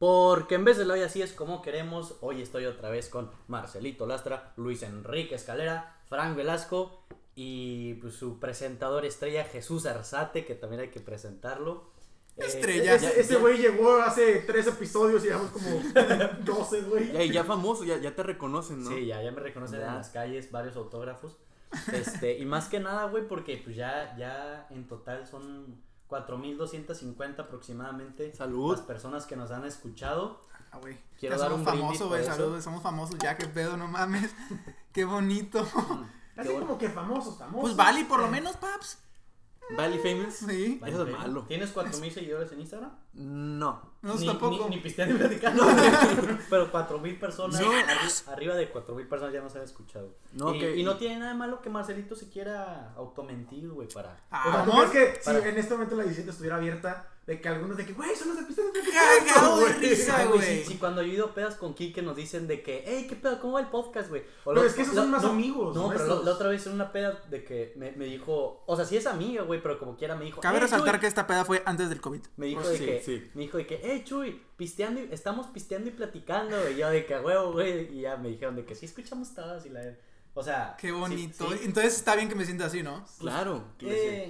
Porque en vez de lo hoy así es como queremos, hoy estoy otra vez con Marcelito Lastra, Luis Enrique Escalera, Frank Velasco y pues, su presentador estrella Jesús Arzate, que también hay que presentarlo. Eh, Estrella. Ese güey llegó hace tres episodios y llevamos como 12, güey. Ya, ya famoso, ya, ya te reconocen, ¿no? Sí, ya, ya me reconocen en las calles, varios autógrafos. Este, y más que nada, güey, porque pues ya, ya en total son 4.250 aproximadamente Salud. las personas que nos han escuchado. Ah, güey. Quiero Ya dar somos un famosos, güey. Saludos, somos famosos ya, qué pedo, no mames. Qué bonito. Así Qué bueno. como que famosos, famosos. Pues Vali, por lo menos, paps. Valley Famous. Sí. Vale, Eso es ok. malo. ¿Tienes 4.000 seguidores en Instagram? No. No, ni, tampoco. Ni, ni pisteando ni platicando. pero 4.000 personas, No. arri- arriba de 4.000 personas ya nos han escuchado. No, y, que- y no tiene nada de malo que Marcelito se quiera automentir, güey, para... Ah, O sea, ¿tú crees que Para- si en este momento la edición estuviera abierta, de que algunos de que, güey, son los de pistas de Cagado de risa, güey, güey. Si, si cuando yo he ido pedas con Kike nos dicen de que, hey, ¿qué pedo? ¿Cómo va el podcast, güey? O Pero es que esos son más no, amigos. No, pero la, otra vez en una peda de que me, me dijo, o sea, sí es amiga, güey, pero como quiera me dijo, Cabe "Hey, resaltar Chuy", que esta peda fue antes del COVID. Me dijo Oh, de sí, que, sí. me dijo de que, hey, Chuy, pisteando, y- estamos pisteando y platicando, güey. Y yo de que, huevo, güey. Y ya me dijeron de que sí escuchamos todas y la... O sea... Qué sí- bonito. sí. Entonces está bien que me sienta así, ¿no? Claro. Eh,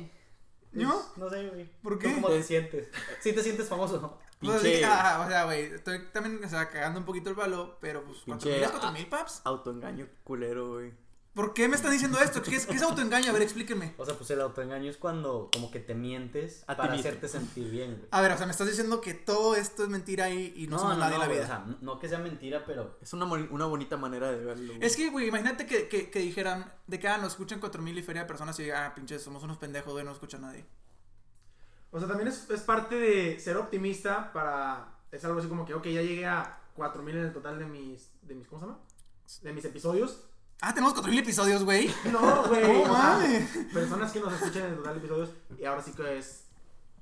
Pues, No sé, güey. ¿Por ¿Tú qué? ¿Cómo te sientes? Sí te sientes famoso, ¿no? Pues, Pinche- sí, ah, o sea, güey, estoy también, o sea, cagando un poquito el palo, pero pues, ¿cuánto Pinche- mil, paps? Autoengaño culero, güey. ¿Por qué me están diciendo esto? ¿Qué es, qué es autoengaño? A ver, explíquenme. O sea, pues el autoengaño es cuando como que te mientes A para hacerte sentir bien, güey. A ver, o sea, me estás diciendo que todo esto es mentira y, y no, somos nadie en la vida. O sea, no- no que sea mentira, pero... Es una, una bonita manera de verlo. güey. Es que, güey, imagínate que, que, que dijeran de que ah, nos escuchan cuatro mil y feria de personas y ah, pinches, somos unos pendejos, güey, no escucha a nadie. O sea, también es, es parte de ser optimista para... Es algo así como que, ok, ya llegué a 4000 en el total de mis, de mis... ¿Cómo se llama? De mis episodios. Ah, tenemos cuatro mil episodios, güey. No, güey. No mames. personas que nos escuchan en el total episodios. Y ahora sí que es...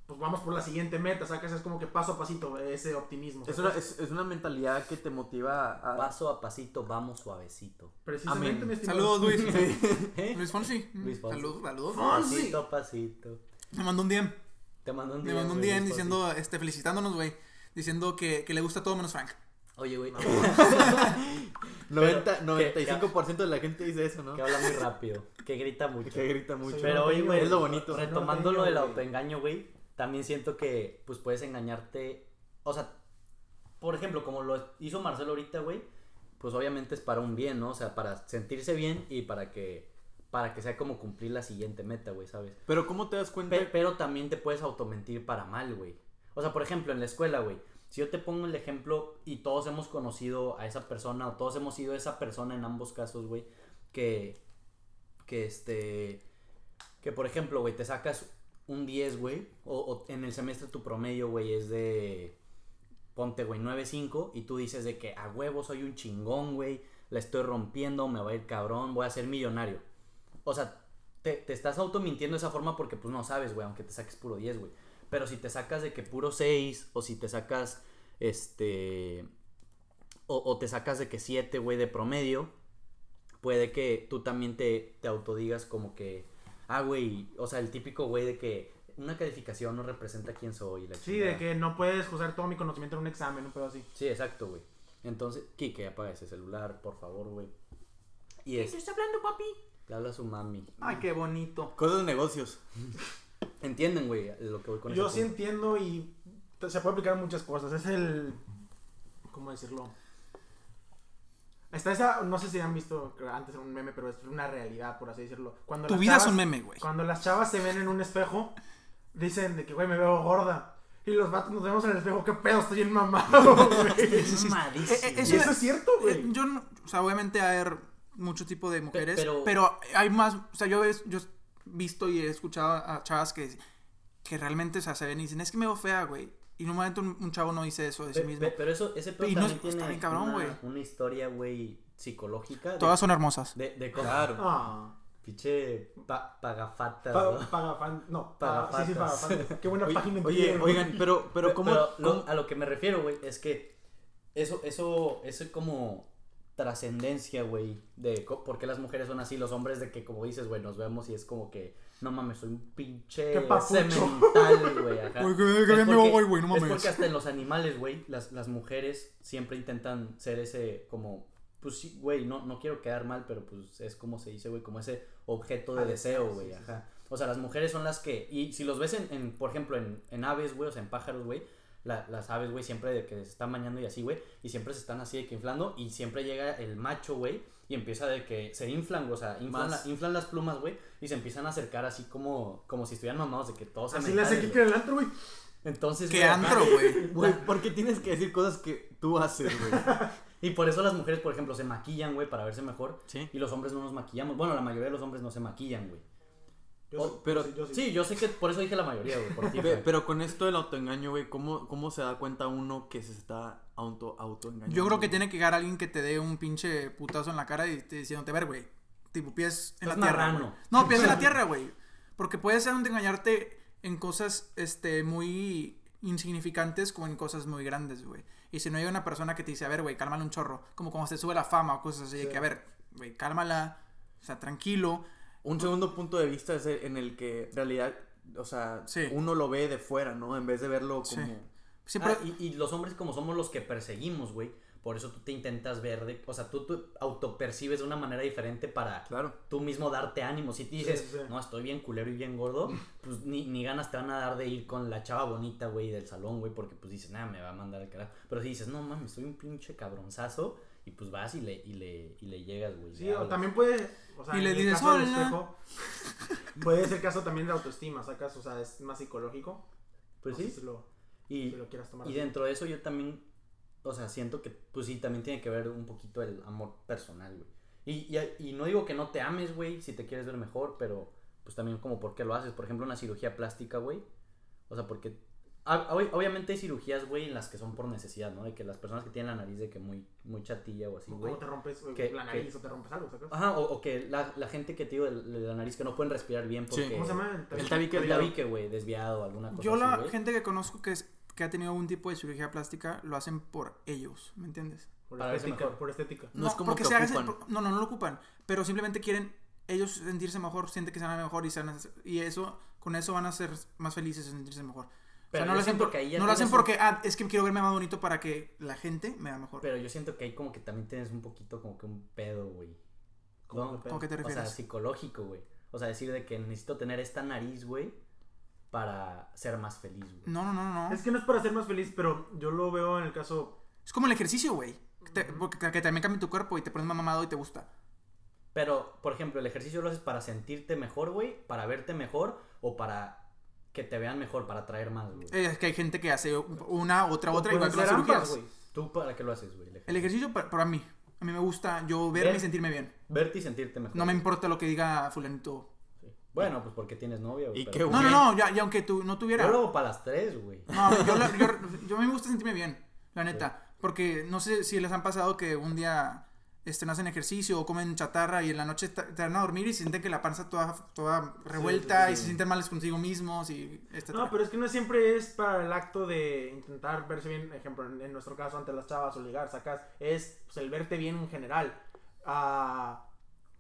Pues vamos por la siguiente meta, ¿sacas? Es como que paso a pasito ese optimismo. Es una, es, es una mentalidad que te motiva a... Paso a pasito, vamos suavecito. Precisamente, Amén. Saludos, Luis. ¿Eh? Luis Fonsi. Luis Fonsi. Saludos, saludos. Fonsi. Pasito a pasito. Me mandó un DM. Te mando un Me día. mandó un DM diciendo, este, felicitándonos, güey. Diciendo que, que le gusta todo menos Frank. Oye, güey. 90, Pero, que- 95% de la gente dice eso, ¿no? que habla muy rápido. Que grita mucho. Que grita mucho. Pero oye, güey, Es lo bonito. retomando lo del autoengaño, güey, también siento que pues puedes engañarte, o sea, por ejemplo, como lo hizo Marcelo ahorita, güey, pues obviamente es para un bien, ¿no? O sea, para sentirse bien y para que para que sea como cumplir la siguiente meta, güey, ¿sabes? Pero ¿cómo te das cuenta? Pe- pero también te puedes automentir para mal, güey. O sea, por ejemplo, en la escuela, güey. Si yo te pongo el ejemplo y todos hemos conocido a esa persona o todos hemos sido esa persona en ambos casos, güey, que que este que por ejemplo, güey, te sacas un 10, güey, o, en el semestre tu promedio, güey, es de ponte, güey, 9.5 y tú dices de que a huevo soy un chingón, güey, la estoy rompiendo, me va a ir cabrón, voy a ser millonario. O sea, te, te estás automintiendo de esa forma porque pues no sabes, güey, aunque te saques puro 10, güey. Pero si te sacas de que puro 6 o si te sacas este o, o te sacas de que 7, güey, de promedio, puede que tú también te, te autodigas como que, ah, güey, o sea, el típico güey de que una calificación no representa quién soy. la Sí, chingada. de que no puedes usar todo mi conocimiento en un examen, un pedo así. Sí, exacto, güey. Entonces, Kike, apaga ese celular, por favor, güey. Y es, está hablando, papi? le habla a su mami. Ay, qué bonito. Cosas de negocios. ¿Entienden, güey, lo que voy con Yo sí punto? entiendo y se puede aplicar a muchas cosas. Es el. ¿Cómo decirlo? Está esa. No sé si han visto que antes era un meme, pero es una realidad, por así decirlo. Cuando Tu las vida es chavas- un meme, güey. Cuando las chavas se ven en un espejo, dicen de que, güey, me veo gorda. Y los vatos nos vemos en el espejo, qué pedo, estoy bien mamado, güey. Es mamadísimo. Eh, eh, Y eso- eso es cierto, Eh, güey. yo no, o sea, obviamente hay mucho tipo de mujeres, pero- pero, hay más, o sea, yo yo visto y he escuchado a chavas que, que realmente, o sea, se ven y dicen, es que me veo fea, güey. Y en un momento un, chavo no dice eso de sí mismo. pe- pero eso, ese pedo Y no también es- tiene está bien cabrón, una, güey. una historia, güey, psicológica. De, Todas son hermosas. de, de cómo- Claro. Ah. Pinche pa- pagafata, Pa- ¿no? Pagafan. No, pa- sí, sí, Pagafatas. Qué buena Oye, página en oye, güey. oigan, pero, pero Pe- ¿cómo? pero lo- cómo- a lo que me refiero, güey, es que eso, eso, eso como trascendencia, güey, de por qué las mujeres son así, los hombres de que, como dices, güey, nos vemos y es como que, no mames, soy un pinche semental, güey, ajá. Güey, que- que Es bien porque- voy, güey, no Es mames. porque hasta en los animales, güey, las, las mujeres siempre intentan ser ese, como, pues sí, güey, no, no quiero quedar mal, pero pues es como se dice, güey, como ese objeto de Ah, deseo, güey, sí, sí. ajá. O sea, las mujeres son las que, y si los ves en, en, por ejemplo, en, en aves, güey, o sea, en pájaros, güey, la- las aves, güey, siempre de que se están bañando y así, güey, y siempre se están así de que inflando, y siempre llega el macho, güey, y empieza de que se inflan, güey, o sea, inflan, Más. la- inflan las plumas, güey, y se empiezan a acercar así como, como si estuvieran mamados de que todos se Así le hace en el antro, güey. Entonces, Qué güey, antro, güey. Güey, ¿por qué tienes que decir cosas que tú haces, güey? Y por eso las mujeres, por ejemplo, se maquillan, güey, para verse mejor. Sí. Y los hombres no nos maquillamos. Bueno, la mayoría de los hombres no se maquillan, güey. Yo Oh, sí, pero- yo sí, yo sí. Sí, yo sé que por eso dije la mayoría, güey. Por ti. Pero con esto del autoengaño, güey, ¿cómo, ¿cómo se da cuenta uno que se está auto, autoengañando? Yo creo que güey? tiene que llegar alguien que te dé un pinche putazo en la cara y te diciéndote, ver, güey. Tipo, pies en Estás la tierra. güey. No, pies en la tierra, güey. Porque puede ser un engañarte en cosas este, muy insignificantes como en cosas muy grandes, güey. Y si no hay una persona que te dice, a ver, güey, cálmala un chorro. Como cuando se sube la fama o cosas así, de Sí. que, a ver, güey, cálmala. O sea, tranquilo. Un segundo punto de vista es el- en el que en realidad, o sea, Sí. uno lo ve de fuera, ¿no? En vez de verlo Sí. como... Siempre. Ah, y, y los hombres como somos los que perseguimos, güey. Por eso tú te intentas ver, de, o sea, tú, tú autopercibes de una manera diferente para Claro. tú mismo darte ánimo. Si te dices, Sí, sí. no, estoy bien culero y bien gordo, pues ni, ni ganas te van a dar de ir con la chava bonita, güey, del salón, güey, porque pues dices, nada, me va a mandar al carajo. Pero si dices, no mames, soy un pinche cabronzazo, y pues vas y le, y le, y le llegas, güey. Sí, o también puede. O sea, Y le dices, "Hola". espejo, puede ser caso también de autoestima, sacas, o sea, es más psicológico. Pues No sí. Si lo, Y, si lo quieras tomar. y así. dentro de eso yo también, o sea, siento que, pues sí, también tiene que ver un poquito el amor personal, güey. Y, y, y no digo que no te ames, güey, si te quieres ver mejor, pero pues también como por qué lo haces. Por ejemplo, una cirugía plástica, güey. O sea, porque... ob- Obviamente hay cirugías, güey, en las que son por necesidad, ¿no? De que las personas que tienen la nariz de que muy, muy chatilla o así, güey. ¿Cómo te rompes que- la que- nariz o te rompes algo, sacas? Ajá, o, o que la, la gente que te digo de, la nariz que no pueden respirar bien Sí. porque... ¿Cómo se llama? El tabique El desviado. tabique, güey, desviado, alguna cosa Yo así, la gente que conozco que, es, que ha tenido algún tipo de cirugía plástica lo hacen por ellos, ¿me entiendes? Por para estética. mejor. Por estética. No es como porque que se hagan- ocupan. no, no, no lo ocupan, pero simplemente quieren ellos sentirse mejor, sienten que se van mejor y, se van a- y eso, con eso van a ser más felices y sentirse mejor. Pero o sea, yo no lo hacen, por- ahí ya no lo hacen un- porque, ah, es que quiero verme más bonito para que la gente me vea mejor. Pero yo siento que ahí como que también tienes un poquito como que un pedo, güey. ¿Cómo ¿No? ¿Cómo que te O sea, refieres? psicológico, güey. O sea, decir de que necesito tener esta nariz, güey, para ser más feliz, güey. no, no, no, no. Es que no es para ser más feliz, pero yo lo veo en el caso. Es como el ejercicio, güey. Te- porque- que también cambia tu cuerpo y te pones más mamado y te gusta. Pero, por ejemplo, el ejercicio lo haces para sentirte mejor, güey, para verte mejor o para que te vean mejor, para atraer más, güey. Eh, Es que hay gente que hace una, otra, otra, igual que las ser ambas, cirugías. ¿Tú para qué lo haces, güey? El El ejercicio para, para mí. A mí me gusta yo verme Ver- y sentirme bien. Verte y sentirte mejor. No me importa lo que diga fulanito. Sí. Bueno, pues porque tienes novia, güey. ¿Y pero- qué, No, no, no, ya, y aunque tú no tuviera. Yo lo hago para las tres, güey. No, yo, la- yo, yo a mí me gusta sentirme bien, la neta. Porque no sé si les han pasado que un día este, no hacen ejercicio o comen chatarra y en la noche te van a dormir y sienten que la panza toda, toda revuelta sí, y sí. se sienten males consigo mismos y etcétera. No, pero es que no siempre es para el acto de intentar verse bien, ejemplo, en, en nuestro caso ante las chavas o ligar, sacas, es pues, el verte bien en general.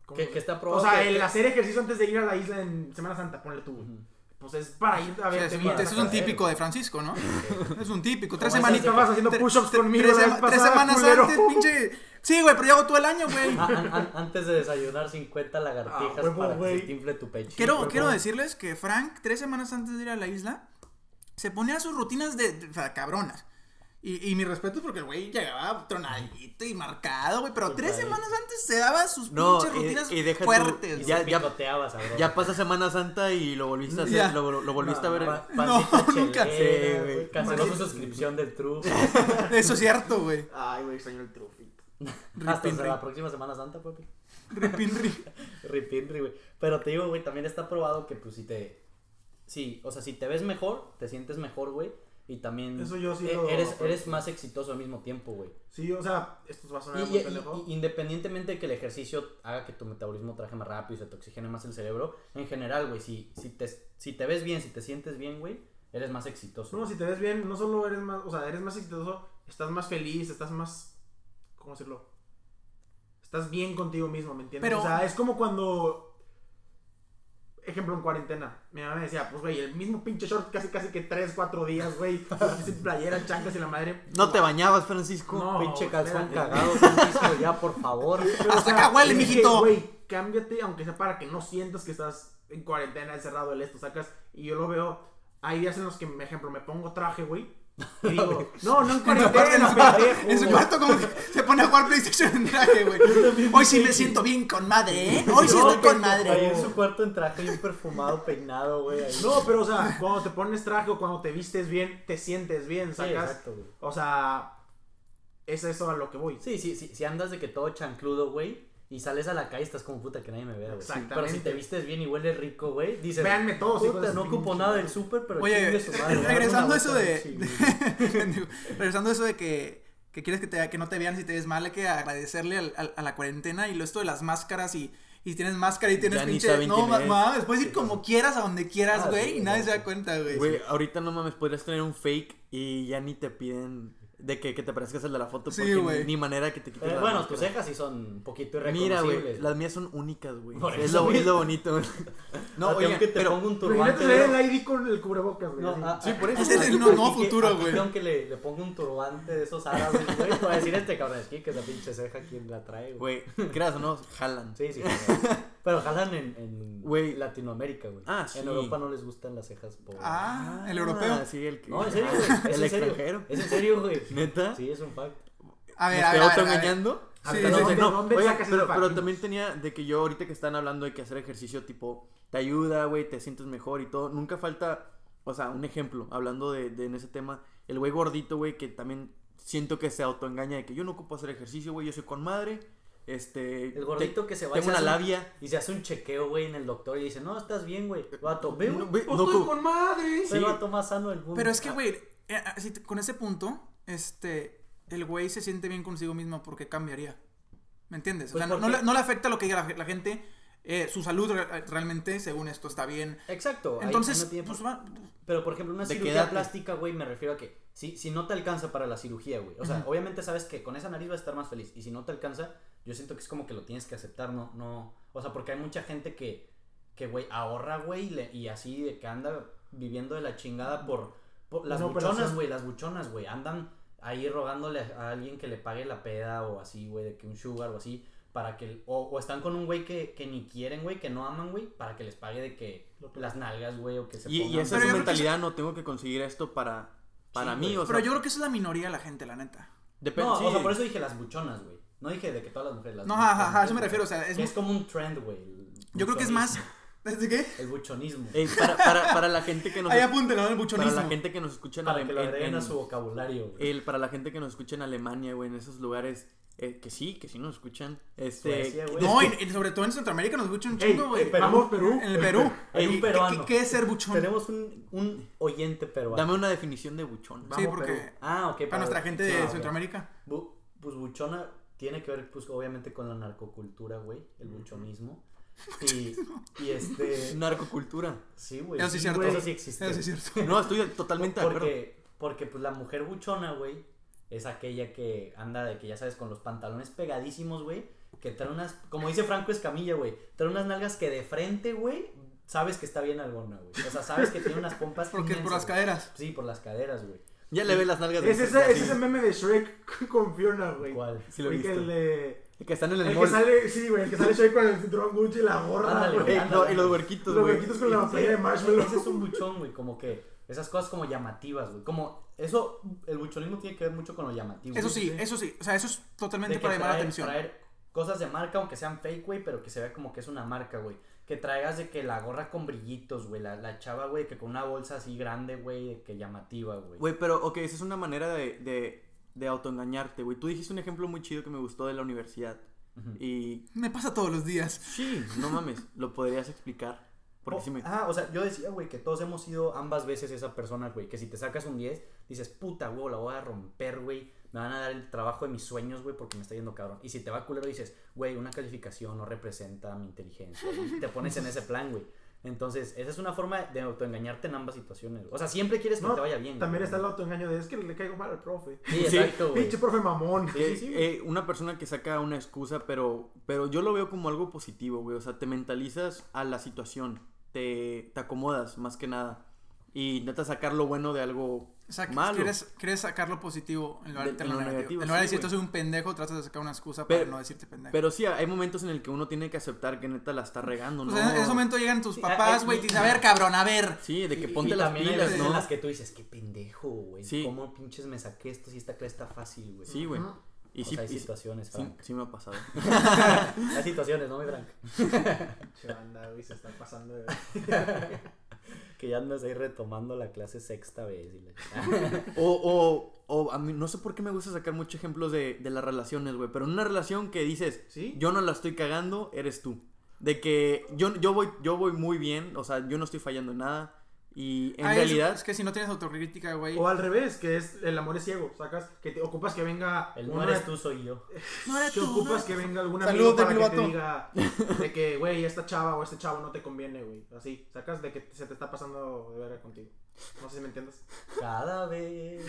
¿cómo Que, que está O sea, que- el que- hacer ejercicio antes de ir a la isla en Semana Santa, ponle tú. güey. Ujú. Pues es para ir a Sí, verte es, un, eso es un sacas. típico de Francisco, ¿no? Es un típico. Tres semanitas. Estabas haciendo push-ups conmigo Tres, sema- tres semanas culero. antes, pinche. Sí, güey, pero yo hago todo el año, güey. Ah, an- an- antes de desayunar 50 lagartijas Ah, huevo, para que se te infle tu pecho. Quiero, quiero decirles que Frank, tres semanas antes de ir a la isla, se ponía sus rutinas de, de- o sea, cabronas. Y, y mi respeto porque el güey llegaba tronadito y marcado, güey. Pero tres semanas antes se daba sus No, pinches y- rutinas y deja tú- fuertes. Y Ya- ya-. Ya pasa Semana Santa y lo volviste a hacer, Ya. lo, lo volviste a ver. en- Pa- No, nunca. Sí. Canceló su suscripción del True. Eso es cierto, güey. Ay, güey, extraño el trufito. Hasta la próxima Semana Santa, papi. Ripinri. Ripinri, güey. Pero te digo, güey, también está probado que, pues, si te. Sí, o sea, si te ves mejor, te sientes mejor, güey. Y también. Eso yo sí e- lo- eres, eres más exitoso al mismo tiempo, güey. Sí, o sea, esto va a sonar Y, muy y- pendejo. y- independientemente de que el ejercicio haga que tu metabolismo trabaje más rápido y se te oxigene más el cerebro, en general, güey, si, si, te, si te ves bien, si te sientes bien, güey, eres más exitoso. No, si te ves bien, no solo eres más, o sea, eres más exitoso, estás más feliz, estás más, ¿cómo decirlo? Estás bien contigo mismo, ¿me entiendes? Pero- O sea, es como cuando. Ejemplo, en cuarentena. Mi mamá me decía, pues, güey, el mismo pinche short casi, casi que 3, 4 días, güey. Sin playera, chanclas y la madre. No te bañabas, Francisco. No, Pinche calzón espérate. cagado, Francisco, ya, por favor. Pero, Hasta acá huele, dije, mijito. Güey, cámbiate, aunque sea para que no sientas que estás en cuarentena, encerrado, el esto, sacas. Y yo lo veo. Hay días en los que, por ejemplo, me pongo traje, güey. Y digo, no, no en cuarentena, su cuarto- pendejo. en su cuarto como que se pone a jugar PlayStation en traje, güey. Hoy sí me siento bien con madre, ¿eh? Hoy sí No, estoy con pendejo. Ahí madre. en su cuarto en traje bien perfumado, peinado, güey. No, pero o sea, cuando te pones traje o cuando te vistes bien, te sientes bien, Sí, sacas. exacto, güey. O sea, es eso a lo que voy. Sí, sí, sí, si andas de que todo chancludo, güey, y sales a la calle estás como puta que nadie me vea, güey. Exactamente. Pero si te vistes bien y hueles rico, güey, dices, Véanme todos, puta, no ocupo nada madre". del súper, pero Oye, chingue su madre, regresando a eso de... regresando a eso de que, que quieres que, te, que no te vean si te ves mal, hay que agradecerle al- al- a la cuarentena y lo esto de las máscaras y... Y tienes máscara y tienes pinche... No, mames, puedes ir como quieras, a donde quieras, Ah, güey, sí, y nadie se da cuenta, güey. Güey, ahorita no mames, podrías tener un fake y ya ni te piden de que, que te parezcas el de la foto Sí, porque ni, ni manera que te quites Eh, la bueno, máscara. tus cejas sí son un poquito Mira, irreconocibles. güey, las mías son únicas, güey. Es lo, es lo bonito, güey. No, No, oigan, que te pero... ponga un turbante. de- el ID con el cubrebocas, güey. No, ah, Sí, ah, por eso. Es el nuevo que- futuro, güey. Aunque le, le ponga un turbante de esos árabes, güey, te va a decir este cabrón, es que esa pinche ceja, ¿quién la trae, güey? Güey, creas o no, jalan. Sí, sí, jalan. Pero jalan en, en Güey. Latinoamérica, güey. Ah, sí. En Europa no les gustan las cejas por... Ah, el europeo. Ah, sí, el que... No, en serio, güey. El extranjero. Es en serio, güey. ¿Neta? Sí, es un fact. A ver, ¿Me a ver, estoy a ver, a ver. autoengañando? Sí, Hasta sí, no sí. sé, ¿De no. dónde Oigan, sacas pero, también tenía de que yo ahorita que están hablando de que hacer ejercicio tipo te ayuda, güey, te sientes mejor y todo. Nunca falta, o sea, un ejemplo, hablando de, de en ese tema, el güey gordito, güey, que también siento que se autoengaña de que yo no ocupo hacer ejercicio, güey, yo soy con madre. Este, El gordito te- que se va y tengo se una un- labia. Y se hace un chequeo, güey, en el doctor y dice, no, estás bien, güey. Vato, ve, No, ve- Pues no, estoy co- con madre. Es el vato más sano del mundo. Pero es que, güey, eh, te- con ese punto, este, el güey se siente bien consigo mismo porque cambiaría. ¿Me entiendes? O Pues sea, no, no le, no le afecta lo que diga la, la gente. Eh, su salud re- realmente, según esto, está bien. Exacto. ahí- Entonces, ahí no tiene pues va. Pero, por ejemplo, una ¿De qué cirugía plástica, güey, me refiero a que si, si no te alcanza para la cirugía, güey. O sea, obviamente sabes que con esa nariz vas a estar más feliz. Y si no te alcanza, yo siento que es como que lo tienes que aceptar, no, no. O sea, porque hay mucha gente que, que güey, ahorra, güey, y, le- y así de que anda viviendo de la chingada por, por las buchonas, güey, las buchonas, güey. Andan ahí rogándole a alguien que le pague la peda o así, güey, de que un sugar o así. Para que, o, o están con un güey que, que ni quieren, güey, que no aman, güey, para que les pague de que las nalgas, güey, o que se Y, y pongan- esa es su que mentalidad, no tengo que conseguir esto para, para Sí, mí, güey. o sea, Pero yo creo que esa es la minoría de la gente, la neta. depende, No, sí. o sea, por eso dije las buchonas, güey. No dije de que todas las mujeres las No, ajá, eso me refiero. O sea, es, Que es como un trend, güey. yo creo que es más. ¿Desde qué? El buchonismo. Ey, para, para, para la gente que nos Ahí el para buchonismo. la gente que nos escucha en, para Ale- que lo en- agreguen a en- su vocabulario, güey. el- para la gente que nos escucha en Alemania, güey, en esos lugares eh, que sí, que sí nos escuchan. Este, Suecia, güey. No, y, y sobre todo en Centroamérica nos escuchan un chingo, güey. ey, vamos, Perú. En el Perú. Hay un ¿Qué- peruano. ¿Qué, qué es ser buchón? Tenemos un, un oyente peruano. dame una definición de buchón. Sí, Vamos, porque Perú. Ah, ok. para nuestra gente sí, de. Centroamérica. Bu- pues buchona tiene que ver, pues, obviamente con la narcocultura, güey. El buchonismo. Y, y este... Narcocultura. Sí, güey. Eso sí es sí, cierto. Eso sí existe. Eso sí es cierto. No, estoy totalmente de acuerdo. Porque, porque pues la mujer buchona, güey, es aquella que anda de que ya sabes, con los pantalones pegadísimos, güey, que trae unas, como dice Franco Escamilla, güey, trae unas nalgas que de frente, güey, sabes que está bien alguna, güey. O sea, sabes que tiene unas pompas Porque es por las caderas. güey. Sí, por las caderas, güey. Ya le ve las nalgas de Es ese, es ese meme de Shrek con Fiona, güey. ¿Cuál? Sí lo he Güey, que visto. el de... El que están en el, El que mall. sale, sí, güey, el que sale Shrek con el cinturón Gucci y la gorra, Ándale, güey. No, y los huerquitos, Los güey. huequitos con la botella de marshmallow. Ese es un buchón, güey, como que esas cosas como llamativas, güey. Como eso, el buchonismo tiene que ver mucho con lo llamativo. Eso sí, eso sí. O sea, eso es totalmente para llamar la atención. traer cosas de marca, aunque sean fake, güey, pero que se vea como que es una marca, güey. Que traigas de que la gorra con brillitos, güey. La, la chava, güey, que con una bolsa así grande, güey, de que llamativa, güey. Güey, pero, ok, esa es una manera de, de, de autoengañarte, güey. Tú dijiste un ejemplo muy chido que me gustó de la universidad. Ujú. Y Me pasa todos los días. sí, no mames, lo podrías explicar. Porque Oh, sí me... Ah, o sea, yo decía, güey, que todos hemos sido ambas veces esa persona, güey. Que si te sacas un 10, dices, puta, güey, la voy a romper, güey. Me van a dar el trabajo de mis sueños, güey, porque me está yendo cabrón. Y si te va culero, dices, güey, una calificación no representa mi inteligencia. Y te pones en ese plan, güey. Entonces, esa es una forma de autoengañarte en ambas situaciones. O sea, siempre quieres que No, te vaya bien. También güey. está el autoengaño de es que le caigo mal al profe. Sí, Sí, exacto, güey. Pinche profe mamón. Eh, eh, una persona que saca una excusa, pero, pero yo lo veo como algo positivo, güey. O sea, te mentalizas a la situación, te, te acomodas más que nada. Y intentas sacar lo bueno de algo O sea, malo. quieres, quieres sacar lo positivo en lugar De- de, en lo negativo. negativo, En lugar de sí, decir, güey. soy un pendejo, tratas de sacar una excusa Pero- para no decirte pendejo. Pero sí, hay momentos en el que uno tiene que aceptar que neta la está regando, o ¿no? sea, en ese momento llegan tus Sí, papás, hay- güey, y te dicen, a ver, cabrón, a ver. Sí, de que Y- ponte y las pilas, ¿no? en las que tú dices, qué pendejo, güey. Sí. ¿Cómo pinches me saqué esto si esta clase está fácil, güey? Sí, güey. Y o sí, sea, hay y sí- situaciones, sí, Frank. sí me ha pasado. hay situaciones, ¿no, mi Frank? Che, banda, güey, se está pasando de... Que ya andas ahí retomando la clase sexta vez. Y la... O, o, o a mí no sé por qué me gusta sacar muchos ejemplos de, de las relaciones, güey. Pero en una relación que dices, ¿Sí? yo no la estoy cagando, eres tú. De que yo, yo, voy, yo voy muy bien, o sea, yo no estoy fallando en nada. Y en Ah, realidad, Es, que si no tienes autocrítica, güey. O al revés, que es el amor es ciego, sacas, que te ocupas que venga El no eres tú, soy yo. No eres que tú, ocupas no. que venga algún amigo para que te diga de que, güey, esta chava o este chavo no te conviene, güey. Así, sacas de que se te está pasando de verga contigo. No sé si me entiendes. Cada vez.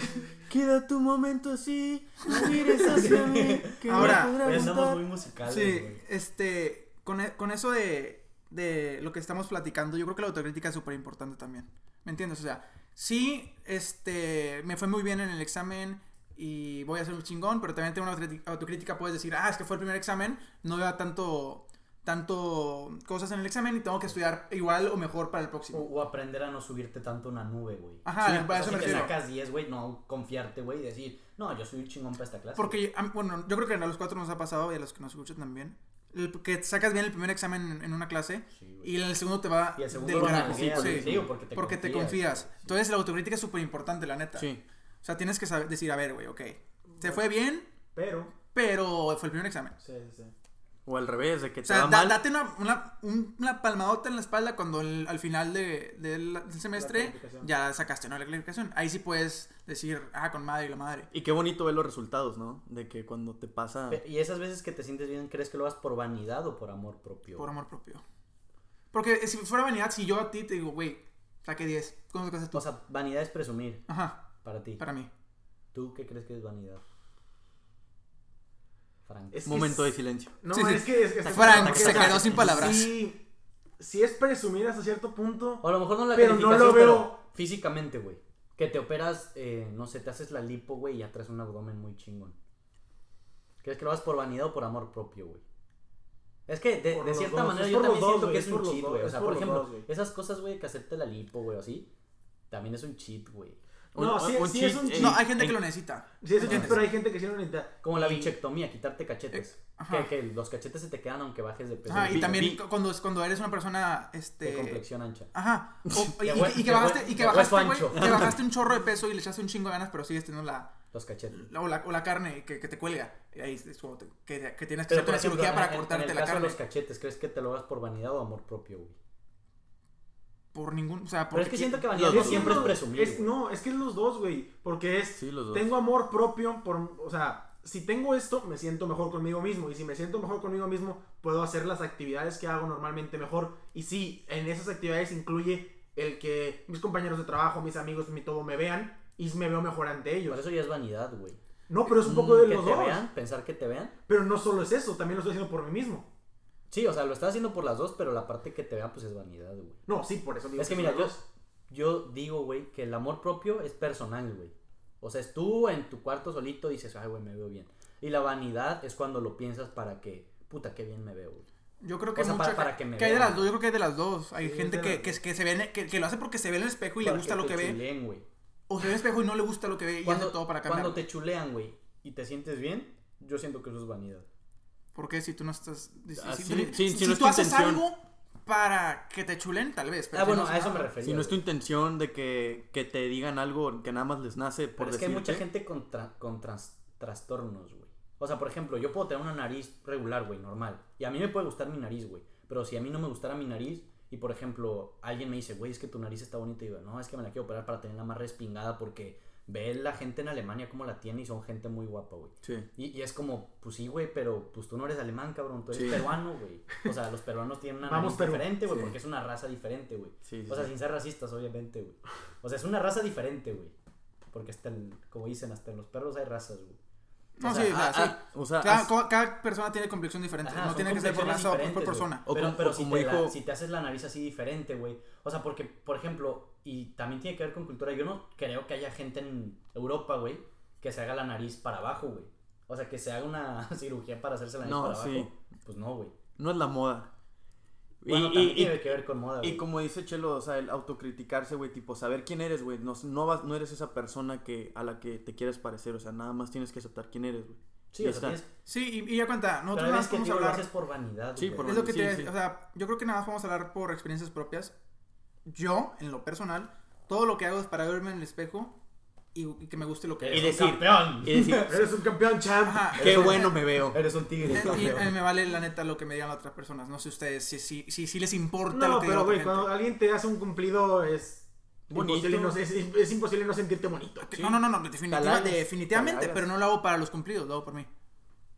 queda tu momento así, no mires hacia mí. Que Ahora, andamos gustar. muy musicales, Sí, este, con, e- con eso de, de lo que estamos platicando, yo creo que la autocrítica es súper importante también. ¿Me entiendes? O sea, sí, este, me fue muy bien en el examen y voy a ser un chingón, pero también tengo una autocrítica- puedes decir, ah, es que fue el primer examen, no veo tanto, tanto cosas en el examen y tengo que estudiar igual o mejor para el próximo. o aprender a no subirte tanto una nube, güey. Ajá, Sí, para eso si me te refiero. sacas 10, güey, no confiarte, güey, y decir, no, yo soy un chingón para esta clase. Porque, bueno, yo creo que a los cuatro nos ha pasado y a los que nos escuchan también. El- que sacas bien el primer examen en, en una clase Sí, y en el segundo te va Y el segundo del lo carajo. nalgueas, Sí, güey, sí. digo, porque te porque te confías, confías. güey. Entonces la autocrítica es súper importante, la neta. Sí. O sea, tienes que saber, decir, a ver, güey, ok. Se fue bien, Pero, pero fue el primer examen. sí, sí, sí. O al revés, de que O te sea, va da- mal. date una, una, un- una palmadota en la espalda cuando el- al final de- del, del semestre ya sacaste ¿no? la calificación. Ahí sí puedes decir, ah, con madre y la madre. Y qué bonito ver los resultados, ¿no? De que cuando te pasa... Y esas veces que te sientes bien, ¿crees que lo hagas por vanidad o por amor propio? Por amor propio. Porque si fuera vanidad, si yo a ti te digo, güey, saqué 10, ¿cómo sacas tú? O sea, vanidad es presumir Ajá, para ti. para mí. ¿Tú qué crees que es vanidad? Frank. Es que Momento de silencio. No, Sí, sí. es que... Es que Frank se quedó sin palabras. Sí, sí es presumir hasta cierto punto. O a lo mejor no la Pero no lo pero veo- físicamente, güey. Que te operas, eh, no sé, te haces la lipo, güey, y ya traes un abdomen muy chingón. ¿Crees que lo hagas por vanidad o por amor propio, güey? Es que de, cierta dos, manera es yo también dos, siento que es un cheat, güey. O sea, por ejemplo, dos, esas cosas, güey, que hacerte la lipo, güey, o así, también es un cheat, güey. No, sí, un sí es un eh, cheat. No, hay gente en- que lo necesita. Sí, es un pero hay gente que sí lo necesita. Como la bichectomía, quitarte cachetes. Eh. Que, que los cachetes se te quedan aunque bajes de peso. Ajá, y también cu- cuando, cuando eres una persona, de este... complexión ancha. Ajá. O- y, De y- hue- y que de bajaste, y que de bajaste, ancho. que bajaste un chorro de peso y le echaste un chingo de ganas, pero sigues teniendo la, Los cachetes. la- o, la, o la carne que, que te cuelga. Y ahí es como te- que, que tienes que por una cirugía en- para en- en cortarte el la caso de carne. los cachetes, ¿crees que te lo hagas por vanidad o amor propio, güey? Por ningún, o sea, Pero es que siento que vanidad siempre es presumir. es- no, es que es los dos, güey. Porque es. Sí, los dos. Tengo amor propio por. O sea, si tengo esto, me siento mejor conmigo mismo. Y si me siento mejor conmigo mismo, puedo hacer las actividades que hago normalmente mejor. Y sí, en esas actividades incluye el que mis compañeros de trabajo, mis amigos, mi todo me vean. Y me veo mejor ante ellos. Por eso ya es vanidad, güey. No, pero es un poco de Que los te dos. vean, pensar que te vean. Pero no solo es eso, también lo estoy haciendo por mí mismo. Sí, o sea, lo estás haciendo por las dos, pero la parte que te vean, pues es vanidad, güey. No, sí, por eso digo Es que mira, yo, yo digo, güey, que el amor propio es personal, güey. O sea, es tú en tu cuarto solito dices, ay, güey, me veo bien. Y la vanidad es cuando lo piensas para que, puta, qué bien me veo, güey. yo creo que o sea, mucha- para- para que me hay de las dos, yo creo que hay de las dos. Hay Sí, gente que, que, que se ve, en- que, que lo hace porque se ve en el espejo y le gusta lo que ve. O se ve en el espejo y no le gusta lo que ve y Cuando, hace todo para cambiar. cuando te chulean, güey, y te sientes bien, yo siento que eso es vanidad. Porque si tú no estás. Si, Ah, si- sí, si- sí, si si no es tú tu haces intención. algo para que te chulen, tal vez. pero Ah, bueno, no a eso me refería. Si no es tu intención de que, que te digan algo que nada más les nace por Pero es que hay mucha gente con, tra- con tras- trastornos, güey. O sea, por ejemplo, yo puedo tener una nariz regular, güey, normal. Y a mí me puede gustar mi nariz, güey. Pero si a mí no me gustara mi nariz y, por ejemplo, alguien me dice, güey, es que tu nariz está bonita, y digo, no, es que me la quiero operar para tenerla más respingada porque ve la gente en Alemania como la tiene y son gente muy guapa, güey. Sí. Y, y es como, pues sí, güey, pero pues tú no eres alemán, cabrón, tú eres Sí. peruano, güey. O sea, los peruanos tienen una Vamos, nariz Perú. diferente, güey, Sí. porque es una raza diferente, güey. Sí, sí, O sea, sí. sin ser racistas, obviamente, güey. O sea, es una raza diferente, güey. Porque hasta, el- como dicen, hasta en los perros hay razas, güey. No, O sea, sí, o sea, Ah, sí. ah, o sea, cada, persona tiene complexión diferente. Ajá, no tiene que ser por raza o por persona. güey. O pero pero o si, como te la- dijo- si te haces la nariz así diferente, güey. O sea, porque, por ejemplo, y también tiene que ver con cultura. Yo no creo que haya gente en Europa, güey, que se haga la nariz para abajo, güey. O sea, que se haga una cirugía para hacerse la nariz No, para abajo. sí. Pues no, güey. no es la moda. Bueno, y- también y- tiene que ver con moda, Y como dice Chelo, o sea, el autocriticarse, güey, tipo, saber quién eres, güey. No, no, vas, no eres esa persona que, a la que te quieres parecer, o sea, nada más tienes que aceptar quién eres, güey. Sí, Y o sea, está. tienes... Sí, y, y ya cuenta, nosotros nada más que vamos a tío, lo hablar. haces por vanidad, Sí, güey. por Es lo que Sí, te sí. O sea, yo creo que nada más vamos a hablar por experiencias propias. Yo, en lo personal, todo lo que hago es para verme en el espejo y, y que me guste lo que Eres Y un decir- campeón. Y decir, Eres un campeón, champ. Ajá. qué bueno me veo. Eres un tigre. Y a mí me vale la neta lo que me digan las otras personas. No sé ustedes si, si, si, si les importa No, lo que pero güey, cuando alguien te hace un cumplido es imposible no, es, es imposible no sentirte bonito. No, no, no, no, definitiva- definitivamente, talagas. pero no lo hago para los cumplidos, lo hago por mí.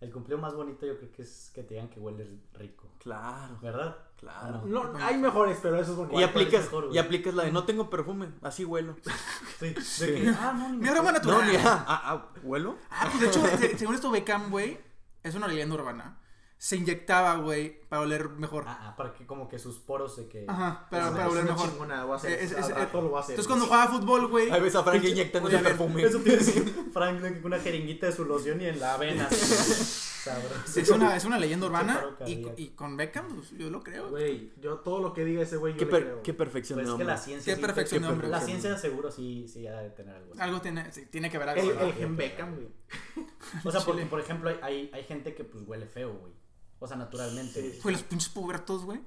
El cumplido más bonito yo creo que es que te digan que hueles rico. Claro, ¿Verdad? claro. No, hay mejores, pero eso es bonito. Y ¿Cuál- cuál es aplicas, mejor, y aplicas la de no tengo perfume, así huelo. Sí. De que, ah, no, ni Mi aroma acuerdo. No, natural. mira, ah, ah, ¿huelo? Ah, pues de hecho, según esto, Beckham, güey, es una leyenda urbana. Se inyectaba, güey, para oler mejor. Ah, ah, para que como que sus poros se que... Ajá, para, Es para una- oler mejor. chingona, voy a hacer, Es- es- al es- rato lo voy a hacer. Entonces, cuando jugaba fútbol, güey. Ahí ves a Frank Oye, perfume. Eso Frank, con una jeringuita de su loción y en la avena. Sabroso. Es una, es una leyenda urbana. Y, y con Beckham, pues, yo lo creo. Güey, yo todo lo que diga ese güey, yo Qué, le per- creo. qué perfección Pues de es que la ciencia... Qué sí- perfección de qué hombre. La ciencia seguro sí, sí ha de tener algo. así. Algo tiene, sí, tiene que ver algo. El, el Gen Beckham, güey. O sea, porque, por ejemplo, hay, hay, hay gente que pues huele feo, güey. O sea, naturalmente. Sí. Güey, los pinches pubertos, güey.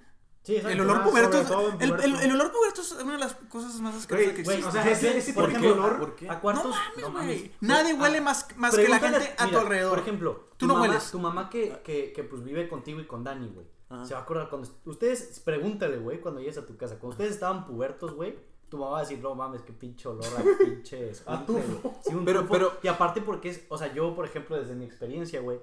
Sí. El olor Ah, puberto. El, el, olor puberto es una de las cosas más asquerosas que Güey, existe. o sea, ¿por ese- ese Por tipo de ejemplo, olor- ¿por qué? ¿A no cuántos? mames, güey. Nadie Ah, huele más, más que la gente a tu alrededor. Por ejemplo, Tú tu no mamá, hueles. Tu mamá que, que, que pues vive contigo y con Dani, güey. Ajá. Se va a acordar cuando... Ustedes, pregúntale, güey, cuando llegues a tu casa. Cuando ustedes estaban pubertos, güey, tu mamá va a decir, no mames, qué pinche olor a pinche güey". Sí, un Pero- tufo. pero- Y aparte porque es... O sea, yo, por ejemplo, desde mi experiencia, güey,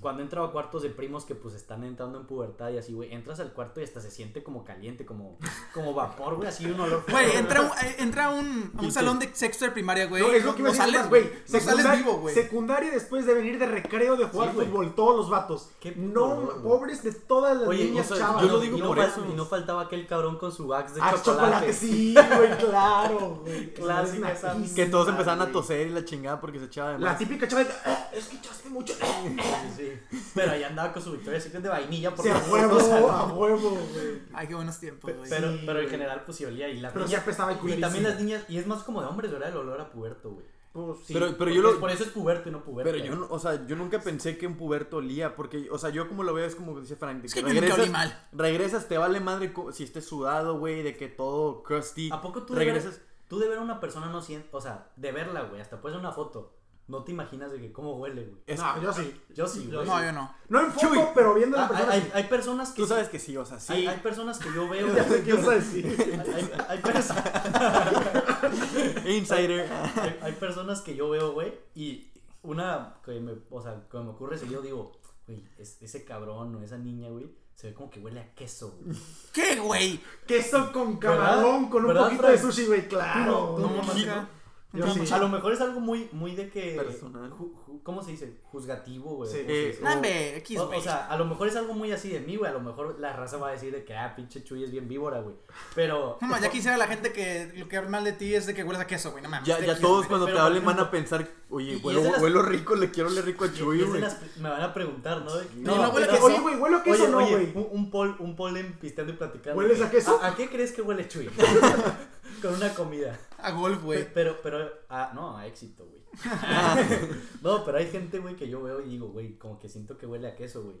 cuando he entrado a cuartos de primos que pues están entrando en pubertad y así, güey, entras al cuarto y hasta se siente como caliente, como, como vapor, güey, así un olor Güey, entra un, eh, entra un, a un salón de sexto de primaria, güey. No, es lo que decir sales, güey. No sales vivo, güey. Secundaria después de venir de recreo de jugar Sí, fútbol, todos los vatos. Qué No, pobres de todas las Oye, niñas o sea, chavas. yo lo digo y no por fal- eso. Y no faltaba aquel cabrón con su axe de Ah, chocolate. chocolate, sí, güey, claro, güey. Clásica esa- Que todos empezaban a toser y la chingada porque se echaba de La típica chava de "Ah, es que echaste mucho. Sí, sí. Pero ahí andaba con su Victoria Secret de vainilla por Sí, a huevo, ojos, o sea, a huevo, güey. Ay, qué buenos tiempos, güey. Pero, Sí, pero en general pues sí olía y la Pero niña- siempre estaba Y también las niñas, y es más como de hombres, ¿verdad? El olor a puberto, güey. Pues, sí. Pero, pero yo lo, Por eso es puberto y no puberto. Pero yo, o sea, yo nunca pensé que un puberto olía, porque, o sea, yo como lo veo es como dice Frank, de Es que que yo nunca regresas, olí mal. regresas, te vale madre si estés sudado, güey, de que todo crusty. ¿A poco tú de regresas? ver, tú de ver a una persona no sientes, o sea, de verla, güey, hasta puedes una foto, no te imaginas de que cómo huele, güey. Es- No, yo sí. Yo sí, güey. No, yo no. No en foto, pero viendo a la Ah, persona. hay, personas que Tú sabes que sí, o sea, sí. Hay, hay personas que yo veo. Ya sé qué vas a decir. hay, hay- hay personas. Insider. hay, hay personas que yo veo, güey, y una que me, o sea, que me ocurre seguido, digo, güey, es- ese cabrón o esa niña, güey, se ve como que huele a queso, güey. ¿Qué, güey? Queso con camarón, con un ¿Verdad, poquito Frank? de sushi, güey, claro. No, No, no. Yo sí. A lo mejor es algo muy, muy de que. Personal. ju- ju- ¿Cómo se dice? Juzgativo, güey. Sí. ¿cómo se Eh, Nambe, X, O, güey. o sea, a lo mejor es algo muy así de mí, güey. A lo mejor la raza va a decir de que, ah, pinche Chuy es bien víbora, güey. Pero. No, ya quisiera la gente que lo que habla mal de ti es de que hueles a queso, güey. No mames. Ya, ya todos cuando Pero, te hablen van a pensar, oye, huelo, las- huelo rico, le quiero oler rico a Chuy, güey. las- me van a preguntar, ¿no? De- No, no huele a queso. Oye, güey, huele a queso Oye, no, güey. un, un, pol, un polen pisteando y platicando. ¿Hueles a queso? ¿A, a qué crees que huele Chuy? Con una comida. A golf, güey. Pero, pero, ah, no, a éxito, güey. no, pero hay gente, güey, que yo veo y digo, güey, como que siento que huele a queso, güey.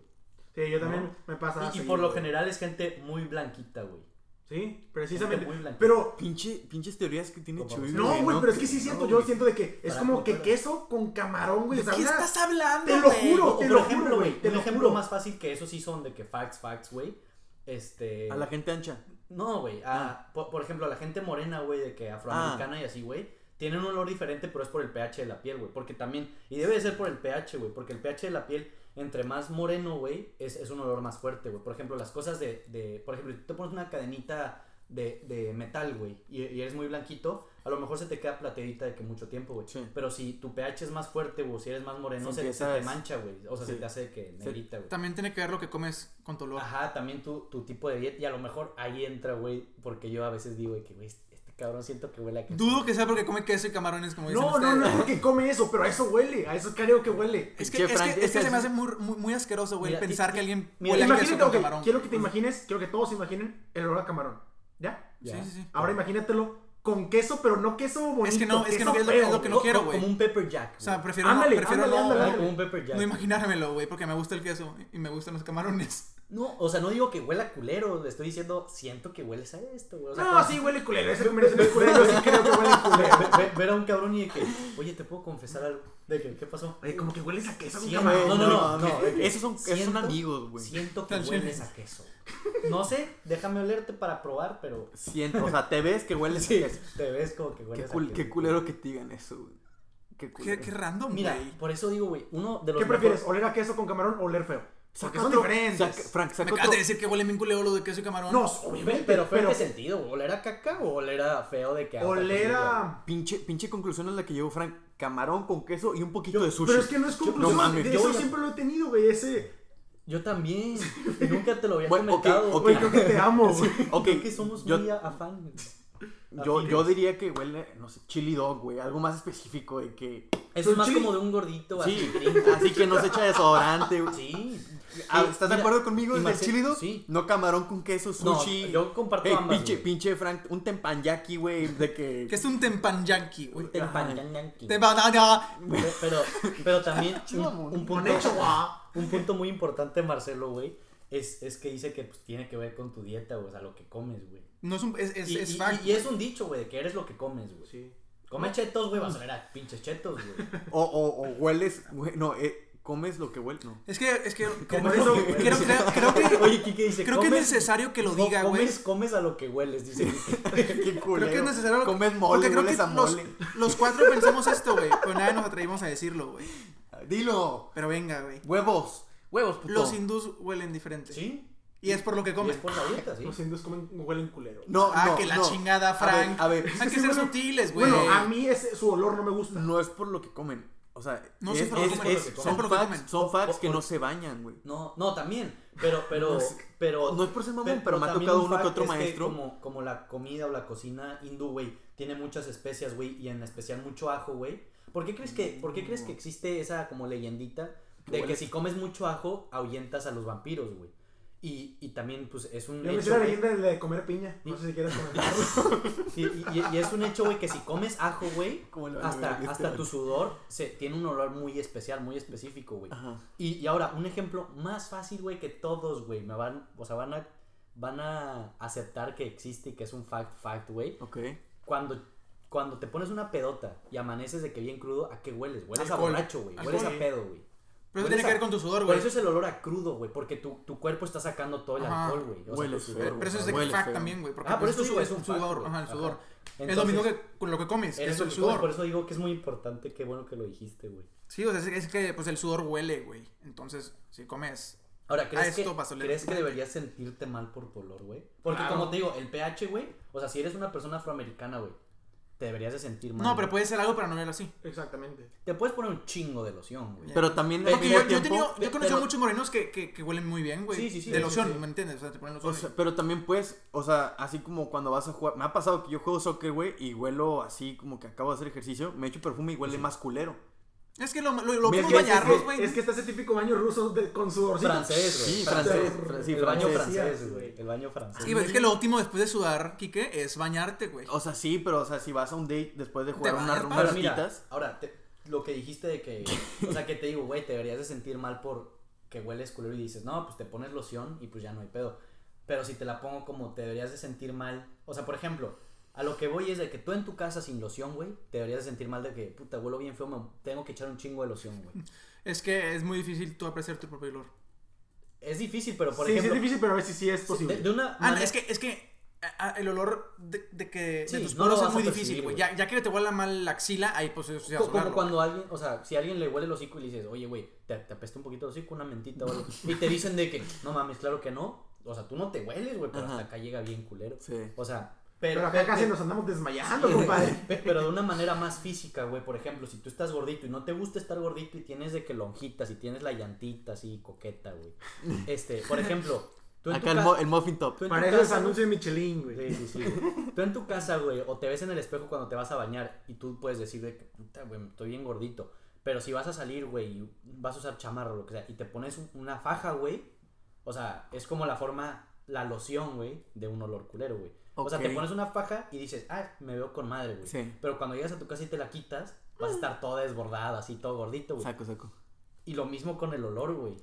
Sí, yo también No. me pasa. Y, y por lo güey. general es gente muy blanquita, güey. Sí, precisamente. Gente muy blanquita. Pero Pinche, pinches teorías que tiene Chuy, No, güey, pero es que sí siento, No, yo siento de que es como que queso con camarón, güey. ¿De qué estás hablando, Te lo juro. Te por lo ejemplo, juro, güey, un lo ejemplo juro. más fácil que eso sí son de que facts, facts, güey. Este. A la gente ancha. No, güey. a- por, por ejemplo, la gente morena, güey, de que afroamericana y así, güey. tienen un olor diferente, pero es por el pH de la piel, güey. Porque también, y debe de ser por el pH, güey, porque el pH de la piel, entre más moreno, güey, es, es un olor más fuerte, güey. Por ejemplo, las cosas de, de por ejemplo, si tú te pones una cadenita de, de metal, güey, y, y eres muy blanquito, a lo mejor se te queda plateadita de que mucho tiempo, güey. Sí. Pero si tu pH es más fuerte, güey, si eres más moreno, Se se, se te mancha, güey. O sea, sí. se te hace que negrita, güey. También tiene que ver lo que comes con tu olor. Ajá, también tu, tu tipo de dieta. Y a lo mejor ahí entra, güey, porque yo a veces digo, güey, que, güey, este cabrón siento que huele a queso. Dudo que sea porque come queso y camarones como dicen No, no, ustedes. no es porque come eso, pero a eso huele. A eso creo que huele. Es que, Che, es, Frank, que, es es que se me hace muy, muy, muy asqueroso, güey, Mira, pensar que alguien mira, huele a queso con camarón. quiero que te imagines, quiero que todos se imaginen el olor a camarón. ¿Ya? Ya. Sí, sí, sí. Ahora imagínatelo con queso, pero no queso bonito. Es que no, es que no, es lo- es lo que no quiero, güey. Como un pepper jack. O sea, prefiero Ándale, no, prefiero ándale, no, ándale, Ah, como un pepper jack. no imaginármelo, güey, porque me gusta el queso y me gustan los camarones. No, o sea, no digo que huela culero, le estoy diciendo, siento que hueles a esto, güey. O sea, No, como- sí huele culero. Ese es culero. Sí creo que huele culero. Ve- ve- ver a un cabrón y de que, oye, ¿te puedo confesar algo? ¿De que, qué pasó? Oye, como que hueles a queso Sí, no, no, no, no, esos son, esos son siento- amigos, güey. Siento que hueles a queso. No sé, déjame olerte para probar, pero Siento, o sea, te ves que hueles sí, a queso. te ves como que hueles cul- a queso. qué culero que te digan eso, güey. Qué Qué, culero. qué random, Mira, güey. por eso digo, güey, uno de los ¿Qué prefieres? mejores- ¿Oler a queso con camarón o oler feo? Porque Saca son otro- diferentes. saca- Frank, Me saca acabas otro- de decir que huele bien culero lo de queso y camarón. No, obviamente. pero fue en pero qué sentido, güey? ¿oler a caca o oler a feo de que a otra oler cosilla, a... Pinche, pinche conclusión es la que llevó Frank. Camarón con queso y un poquito de sushi. Pero es que no es conclusión. no mames, de yo eso a- siempre lo he tenido, güey. Ese... Yo también. Nunca te lo había Bueno, comentado. ok. Güey, creo que te amo, güey. Ok, Creo que somos yo- muy a- afán. Yo, yo diría que huele, no sé, chili dog, güey. Algo más específico de que. Eso es más chili- como de un gordito Sí, así así que no se echa desodorante, güey. Sí. Ah, ¿Estás de acuerdo conmigo? ¿El del imagínate- chili dog? Sí. No camarón con queso, No, sushi. yo comparto Ey, ambas, pinche, güey. pinche Frank, un tempanyaki, güey, de que. Que es un tempanyaki, güey. Un. Pe- Pero, pero también un, un punto, un punto muy importante, Marcelo, güey, es, es que dice que pues, tiene que ver con tu dieta, güey, o sea, lo que comes, güey. No es un. Es, es, Y, es y- fact. y es un dicho, güey, de que eres lo que comes, güey. Sí. Come chetos, güey, vas a ver a pinches chetos, güey. O, o, o hueles, güey, no, eh, comes lo que huele, no. Es que, es que, creo, lo que creo, creo, creo que, Oye, Kike dice, creo que es "Comes- necesario que lo diga, güey. Comes, comes a lo que hueles, dice. Qué culero. Creo que es necesario. Comes mole, porque creo hueles que a los, mole. los cuatro pensamos esto, güey. Pero nadie nos atrevimos a decirlo, güey. Dilo. Pero venga, güey. Huevos. Huevos, puto. Los hindús huelen diferente. ¿Sí? Y es por lo que Y comen. es por la dieta, ¿sí? Los indios comen, huelen culero. No, Ah, no, que la no. chingada, A ver, Frank. A ver, Hay que ser sutiles, güey. Bueno, a mí ese, su olor no me gusta. no es por lo que comen. O sea, No, es, sí es por lo que es- son por lo que facts, comen. son facts o- que o- no se bañan, güey. No, no, también. Pero, pero, pero. No es por ser mamón, pero me ha tocado un uno que otro es maestro. como, como la comida o la cocina hindú, güey, tiene muchas especias, güey, y en especial mucho ajo, güey. ¿Por qué crees que, por qué crees que existe esa como leyendita de que si comes mucho ajo ahuyentas a los vampiros, güey? Y, y también, pues, es un Yo me hecho, la güey, leyenda de la de comer piña. No sé si quieres comentarlo. y, y- y es un hecho, güey, que si comes ajo, güey, hasta, hasta tu sudor se, tiene un olor muy especial, muy específico, güey. Y, y ahora, un ejemplo más fácil, güey, que todos, güey, me van, o sea, van a, van a aceptar que existe y que es un fact, fact, güey. Ok. Cuando, cuando te pones una pedota y amaneces de que bien crudo, ¿a qué hueles? Hueles a borracho, güey. Hueles a pedo, güey. Pero eso tiene que ver con tu sudor, Por güey. eso es el olor a crudo, güey, porque tu, tu cuerpo está sacando todo el Ajá. alcohol, güey. O sea, sudor, Pero eso es de Huele fact feo. también, güey. Ah, por eso es un sudor, fact, ajá, el sudor. es lo mismo que con lo que comes, que es el sudor. Por eso digo que es muy importante, qué bueno que lo dijiste, güey. Sí, o sea, es, es que pues el sudor huele, güey. Entonces, si comes. Ahora, ¿crees, Ah, esto que, ¿crees que deberías sentirte mal por tu olor, güey? Porque Claro. como te digo, el pH, güey, o sea, si eres una persona afroamericana, güey, te deberías de sentir mal. No, pero puede ser algo para no verlo así. Exactamente. Te puedes poner un chingo de loción, güey. Pero también Porque yo, yo he tenido, yo he conocido pero- muchos morenos que, que, que huelen muy bien, güey. Sí, sí, sí, De sí, loción, sí. ¿me entiendes? O sea, te ponen O loción. sea, pero también puedes, o sea, así como cuando vas a jugar. Me ha pasado que yo juego soccer, güey, y huelo así como que acabo de hacer ejercicio. Me echo perfume y huele más culero. Es que lo, lo, lo Me- mismo es que- bañarlos, güey. Es que está ese típico baño ruso de- con sudorcito. francés, güey. Sí, francés. fra- sí, el baño francés. francés, güey. El baño francés. Sí, es que lo óptimo después de sudar, Kike, es bañarte, güey. O sea, sí, pero, o sea, si vas a un date después de jugar unas Pero mira, ahora, te- lo que dijiste de que, o sea, que te digo, güey, te deberías de sentir mal por que hueles culero y dices, no, pues te pones loción y pues ya no hay pedo. Pero si te la pongo como te deberías de sentir mal, o sea, por ejemplo, a lo que voy es de que tú en tu casa sin loción, güey, te deberías de sentir mal de que, puta, huelo bien feo, me tengo que echar un chingo de loción, güey. Es que es muy difícil tú apreciar tu propio olor. Es difícil, pero por sí, sí, ejemplo, es difícil, pero a ver si sí es posible. de, de una Ah, no, manera- es que, es que a- a- el olor de, de que Sí, de tus no poros vas es muy a difícil, güey. Ya, ya que te huela mal la axila, ahí pues a Como cuando alguien, o sea, si alguien le huele el hocico y le dices, oye, güey, te, te apesta un poquito el hocico, una mentita o algo. Y te dicen de que, no mames, claro que no. O sea, tú no te hueles, güey, pero Ajá. hasta acá llega bien culero. Sí. O sea, Pero pero. acá casi nos andamos desmayando, compadre. pe- Pero de una manera más física, güey. Por ejemplo, si tú estás gordito y no te gusta estar gordito y tienes de que lonjitas y tienes la llantita así coqueta, güey. Este, por ejemplo, tú en tu Acá el, mo- el muffin top. tú en tu Para eso es anuncio de Michelin, güey. Sí, sí, sí. güey. Tú en tu casa, güey, o te ves en el espejo cuando te vas a bañar y tú puedes decir de que, puta, güey, estoy bien gordito. Pero si vas a salir, güey, y vas a usar chamarra o lo que sea, y te pones un- una faja, güey, o sea, es como la forma, la loción, güey, de un olor culero, güey. O sea, te pones una faja y dices, ah, me veo con madre, güey. Sí. Pero cuando llegas a tu casa y te la quitas, vas a estar toda desbordada, así, todo gordito, güey. Saco, saco. Y lo mismo con el olor, güey.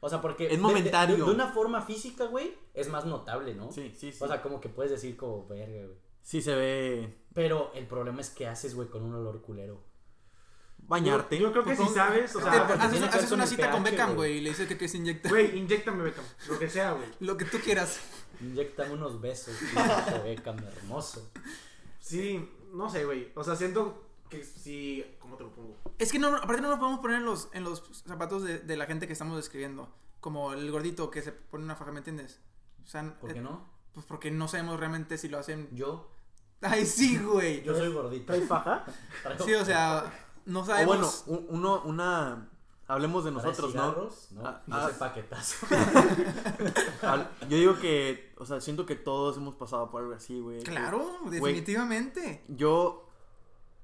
O sea, porque... Es de- de- momentario. De, de una forma física, güey, es más notable, ¿no? Sí, sí, sí. O sea, como que puedes decir como, verga, güey. sí se ve Pero el problema es que haces, güey, con un olor culero. bañarte. Yo creo que si Supongo- sabes, o sea, haces, una cita con Beckham, güey. güey, y le dices que, que se inyecta güey, inyectame, Beckham, lo que sea, güey. lo que tú quieras. Inyectan unos besos, y se ve cam hermoso. Sí, no sé, güey. O sea, siento que si. ¿Cómo te lo pongo? Es que no, aparte no nos podemos poner en los, en los zapatos de, de la gente que estamos describiendo. Como el gordito que se pone una faja, ¿me entiendes? O sea, ¿Por eh, qué no? Pues porque no sabemos realmente si lo hacen. Yo, Ay, sí, güey. yo soy gordito. ¿Traes faja? Sí, o sea, no O sabemos. bueno, un- uno, una. Hablemos de ¿traes nosotros, ¿no? cigarros? No, Ah, no ah. paquetazo. Yo digo que, o sea, siento que todos hemos pasado por algo así, güey. que claro, definitivamente. Yo,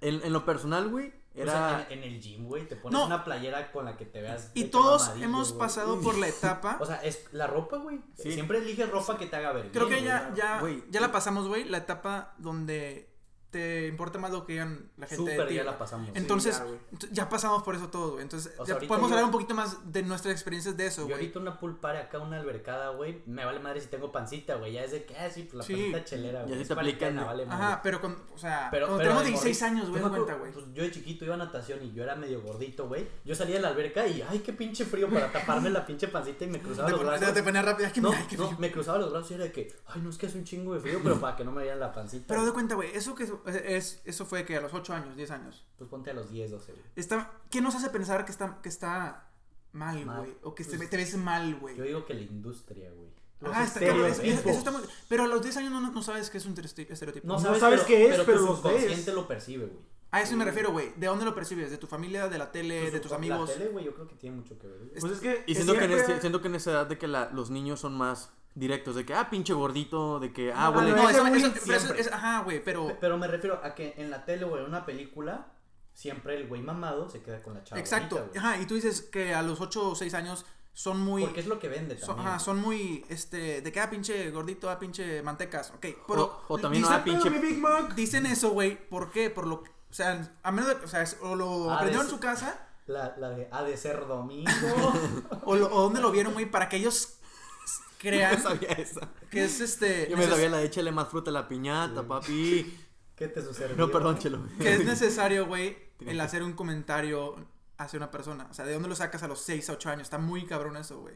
en, en lo personal, güey, O era. sea, en, en el gym, güey, te pones No. una playera con la que te veas. Y todos hemos pasado por la etapa. O sea, es la ropa, güey. Sí. Siempre elige ropa que te haga ver. Creo bien, que ya, ya, ya la pasamos, güey. La etapa donde te importa más lo que digan la gente de Súper ti. ya la pasamos. Entonces, ya, ya pasamos por eso todo, güey. Entonces, O sea, ya podemos yo- hablar un poquito más de nuestras experiencias de eso, Yo güey. ahorita una pulpare acá, una albercada, güey. Me vale madre si tengo pancita, güey. Ya es de que, ah, sí, pues la Sí. pancita chelera, güey. sí es te aplican, vale madre. Ajá, pero con, o sea, Pero, cuando pero tenemos de 16 morrito, años, güey, yo de me cuenta, güey. Pues yo de chiquito iba a natación y yo era medio gordito, güey. Yo salía de la alberca y, ay, qué pinche frío para taparme la pinche pancita y me cruzaba Te los brazos. de poner rápido. Que No, me cruzaba los brazos y era de que, ay, no es que hace un chingo de frío, pero para que no me vean la pancita. Pero de cuenta, güey, eso que es, eso fue que a los 8 años, 10 años. Pues ponte a los 10, 12, güey. Está, ¿Qué nos hace pensar que está, que está mal, güey? O que Pues, te, te ves mal, güey. Yo digo que la industria, güey. Los Ah, está cabrón, es- estereotipos. eso está muy- Pero a los 10 años no, no sabes qué es un estereotipo. No No sabes, sabes pero, qué es, pero, pero tu los ves. subconsciente lo percibe, güey. A eso me refiero, güey. ¿De dónde lo percibes? ¿De tu familia, de la tele, de tus La amigos? tele, güey, yo creo que tiene mucho que ver. güey. Pues es que. Y es siento que, en siempre- ese- siento que en esa edad de que la- los niños son más directos, de que, ah, pinche gordito, de que, ah, Ah, huele. no, No, eso, güey eso- pero eso es, ajá, güey, pero... Pe- Pero me refiero a que en la tele, güey, en una película, siempre el güey mamado se queda con la chava. Exacto. bonita, güey. Ajá, y tú dices que a los 8 o 6 años son muy... Porque es lo que vende Son, también. ajá, son muy, este, de que, ah, pinche gordito, ah, pinche mantecas, ok. Pero O, o también, dicen, ah, pinche. "Pero mi Big Mac". dicen eso, güey, ¿por qué? Por lo, o sea, a menos de, o sea, es- o lo Ah, de en su casa, La, la de ha de ser domingo. o, lo, o dónde lo vieron, güey, para que ellos Yo crean me sabía esa. que es, este, Yo me sabía la de échale más fruta a la piñata, papi. ¿Qué te sucede? No, perdón, chelo. que es necesario, güey, el hacer un comentario hacia una persona. O sea, ¿de dónde lo sacas a los 6 a 8 años? Está muy cabrón eso, güey.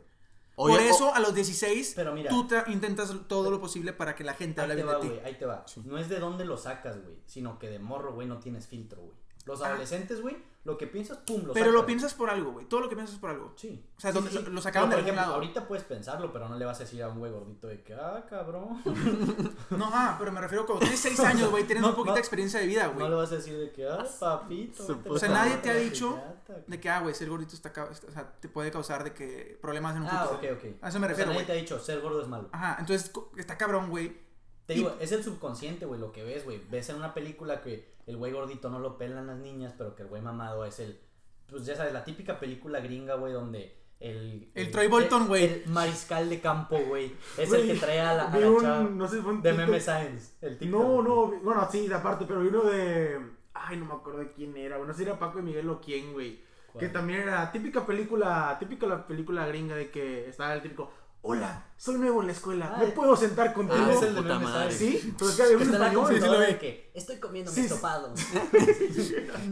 Oye, Por o- eso, a los 16, Pero mira. tú intentas todo lo posible para que la gente Ahí hable bien de ti. güey, ahí te va. No es de dónde lo sacas, güey, sino que de morro, güey, no tienes filtro, güey. Los Ah. adolescentes, güey, lo que piensas, pum, lo Pero sacas. lo piensas por algo, güey. Todo lo que piensas es por algo. Sí. O sea, Sí, donde- sí, lo- sacaron Pero, de por ejemplo, lado. Ahorita puedes pensarlo, pero no le vas a decir a un güey gordito de que, ah, cabrón. No, ah, pero me refiero cuando tienes 6 años, güey, tienes No, un poquito no. de experiencia de vida, güey. No le vas a decir de que, ah, papito. O sea, nadie te ha dicho piñata". De que, ah, güey, ser gordito está, o sea, te puede causar de que problemas en un Ah, futuro. ok, ok. A eso me O sea, refiero, nadie güey. te ha dicho, ser gordo es malo. Ajá, entonces está cabrón, güey. Te Y- digo, es el subconsciente, güey, lo que ves, güey. Ves en una película que el güey gordito no lo pelan las niñas, pero que el güey mamado es el. Pues ya sabes, la típica película gringa, güey, donde el. El Troy Bolton, güey. El, mariscal de campo, güey. Es el que trae a la, a la un- chava no sé, un de. Meme Science. El TikTok, No, no, bueno, sí, aparte, pero uno de. Ay, no me acuerdo de quién era, güey. No sé si era Paco y Miguel o quién, güey. Que también era típica película, típica la película gringa de que estaba el típico. Hola, soy nuevo en la escuela, Ah, ¿me puedo sentar contigo? Ah, es el de puta meme, madre. Sí, pero es que había un español. computadora sí, de que estoy comiendo Sí, mi sí. estopado.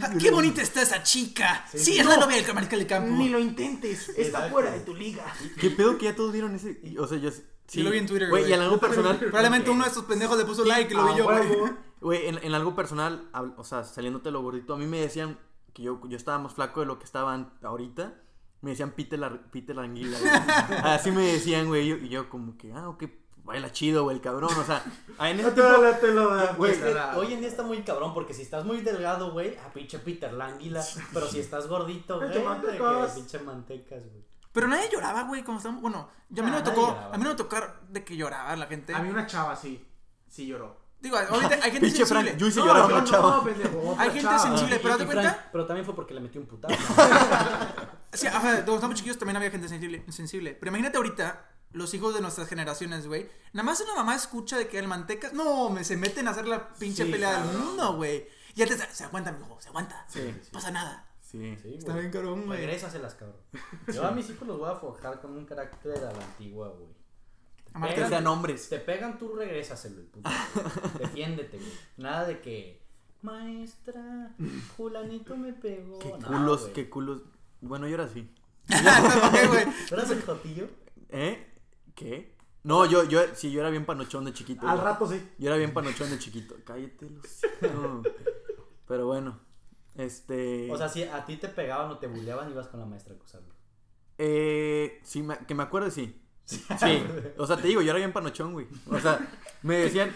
Ah, ¡Qué bonita está esa chica! Sí, Sí. es la novia del mariscal del campo. Ni lo intentes, está Exacto. fuera de tu liga. ¿Qué pedo que ya todos vieron ese? y- O sea, yo sí. Lo vi en Twitter, Güey, güey. y en algo personal. Probablemente uno de estos pendejos le puso like y lo vi yo, güey. Güey, en, en algo personal, hab- o sea, saliéndote lo gordito, a mí me decían que yo, yo estaba más flaco de lo que estaba an- ahorita. Me decían Peter la, Peter la anguila, güey. Así me decían, güey. Y yo, y yo como que, ah, ok, baila chido, güey, el cabrón. O sea, ah, en ese No te tipo... lo, te lo da. Güey, Es que hoy en día está muy cabrón porque si estás muy delgado, güey, a pinche Peter la anguila. Pero si estás gordito, güey, mantecas. que pinche mantecas, güey. Pero nadie lloraba, güey, cuando estábamos... Bueno, yo a mí Ah, no me tocó... lloraba. A mí no me tocó de que lloraba la gente. A mí una chava sí, sí lloró. Digo, ahorita hay gente Pinche sensible. Frank, yo hice No, llorar a yo una chava. no, pendejo, Hay gente sensible. Pero Frank- cuenta- pero también fue porque le metió un putazo. Sí, ajá, cuando estábamos chiquillos también había gente sensible, sensible. Pero imagínate ahorita, los hijos de nuestras generaciones, güey. Nada más una mamá escucha de que el mantecas. No, me se meten a hacer la pinche Sí, pelea del mundo, güey. Y antes se aguanta, mijo, se aguanta. Sí, No pasa nada. sí. Sí, Está güey. bien cabrón, güey. Regrésaselas, cabrón. Yo a mis hijos los voy a forjar con un carácter a la antigua, güey. Que sean hombres. Te pegan, tú regrésaselo, el puto. Defiéndete, güey. Nada de que, maestra, fulanito me pegó. Qué No, culos, güey. qué culos. Bueno, yo era así. ¿Tú eras el jotillo? ¿Eh? ¿Qué? No, yo, yo, sí, yo era bien panochón de chiquito. Al güey. rato sí. Yo era bien panochón de chiquito. Cállate, los... no. Pero bueno, este... O sea, si a ti te pegaban o te bulleaban, ibas con la maestra a acusarlo. Eh, sí, me- que me acuerde, sí. Sí. O sea, te digo, yo era bien panochón, güey. O sea, me decían...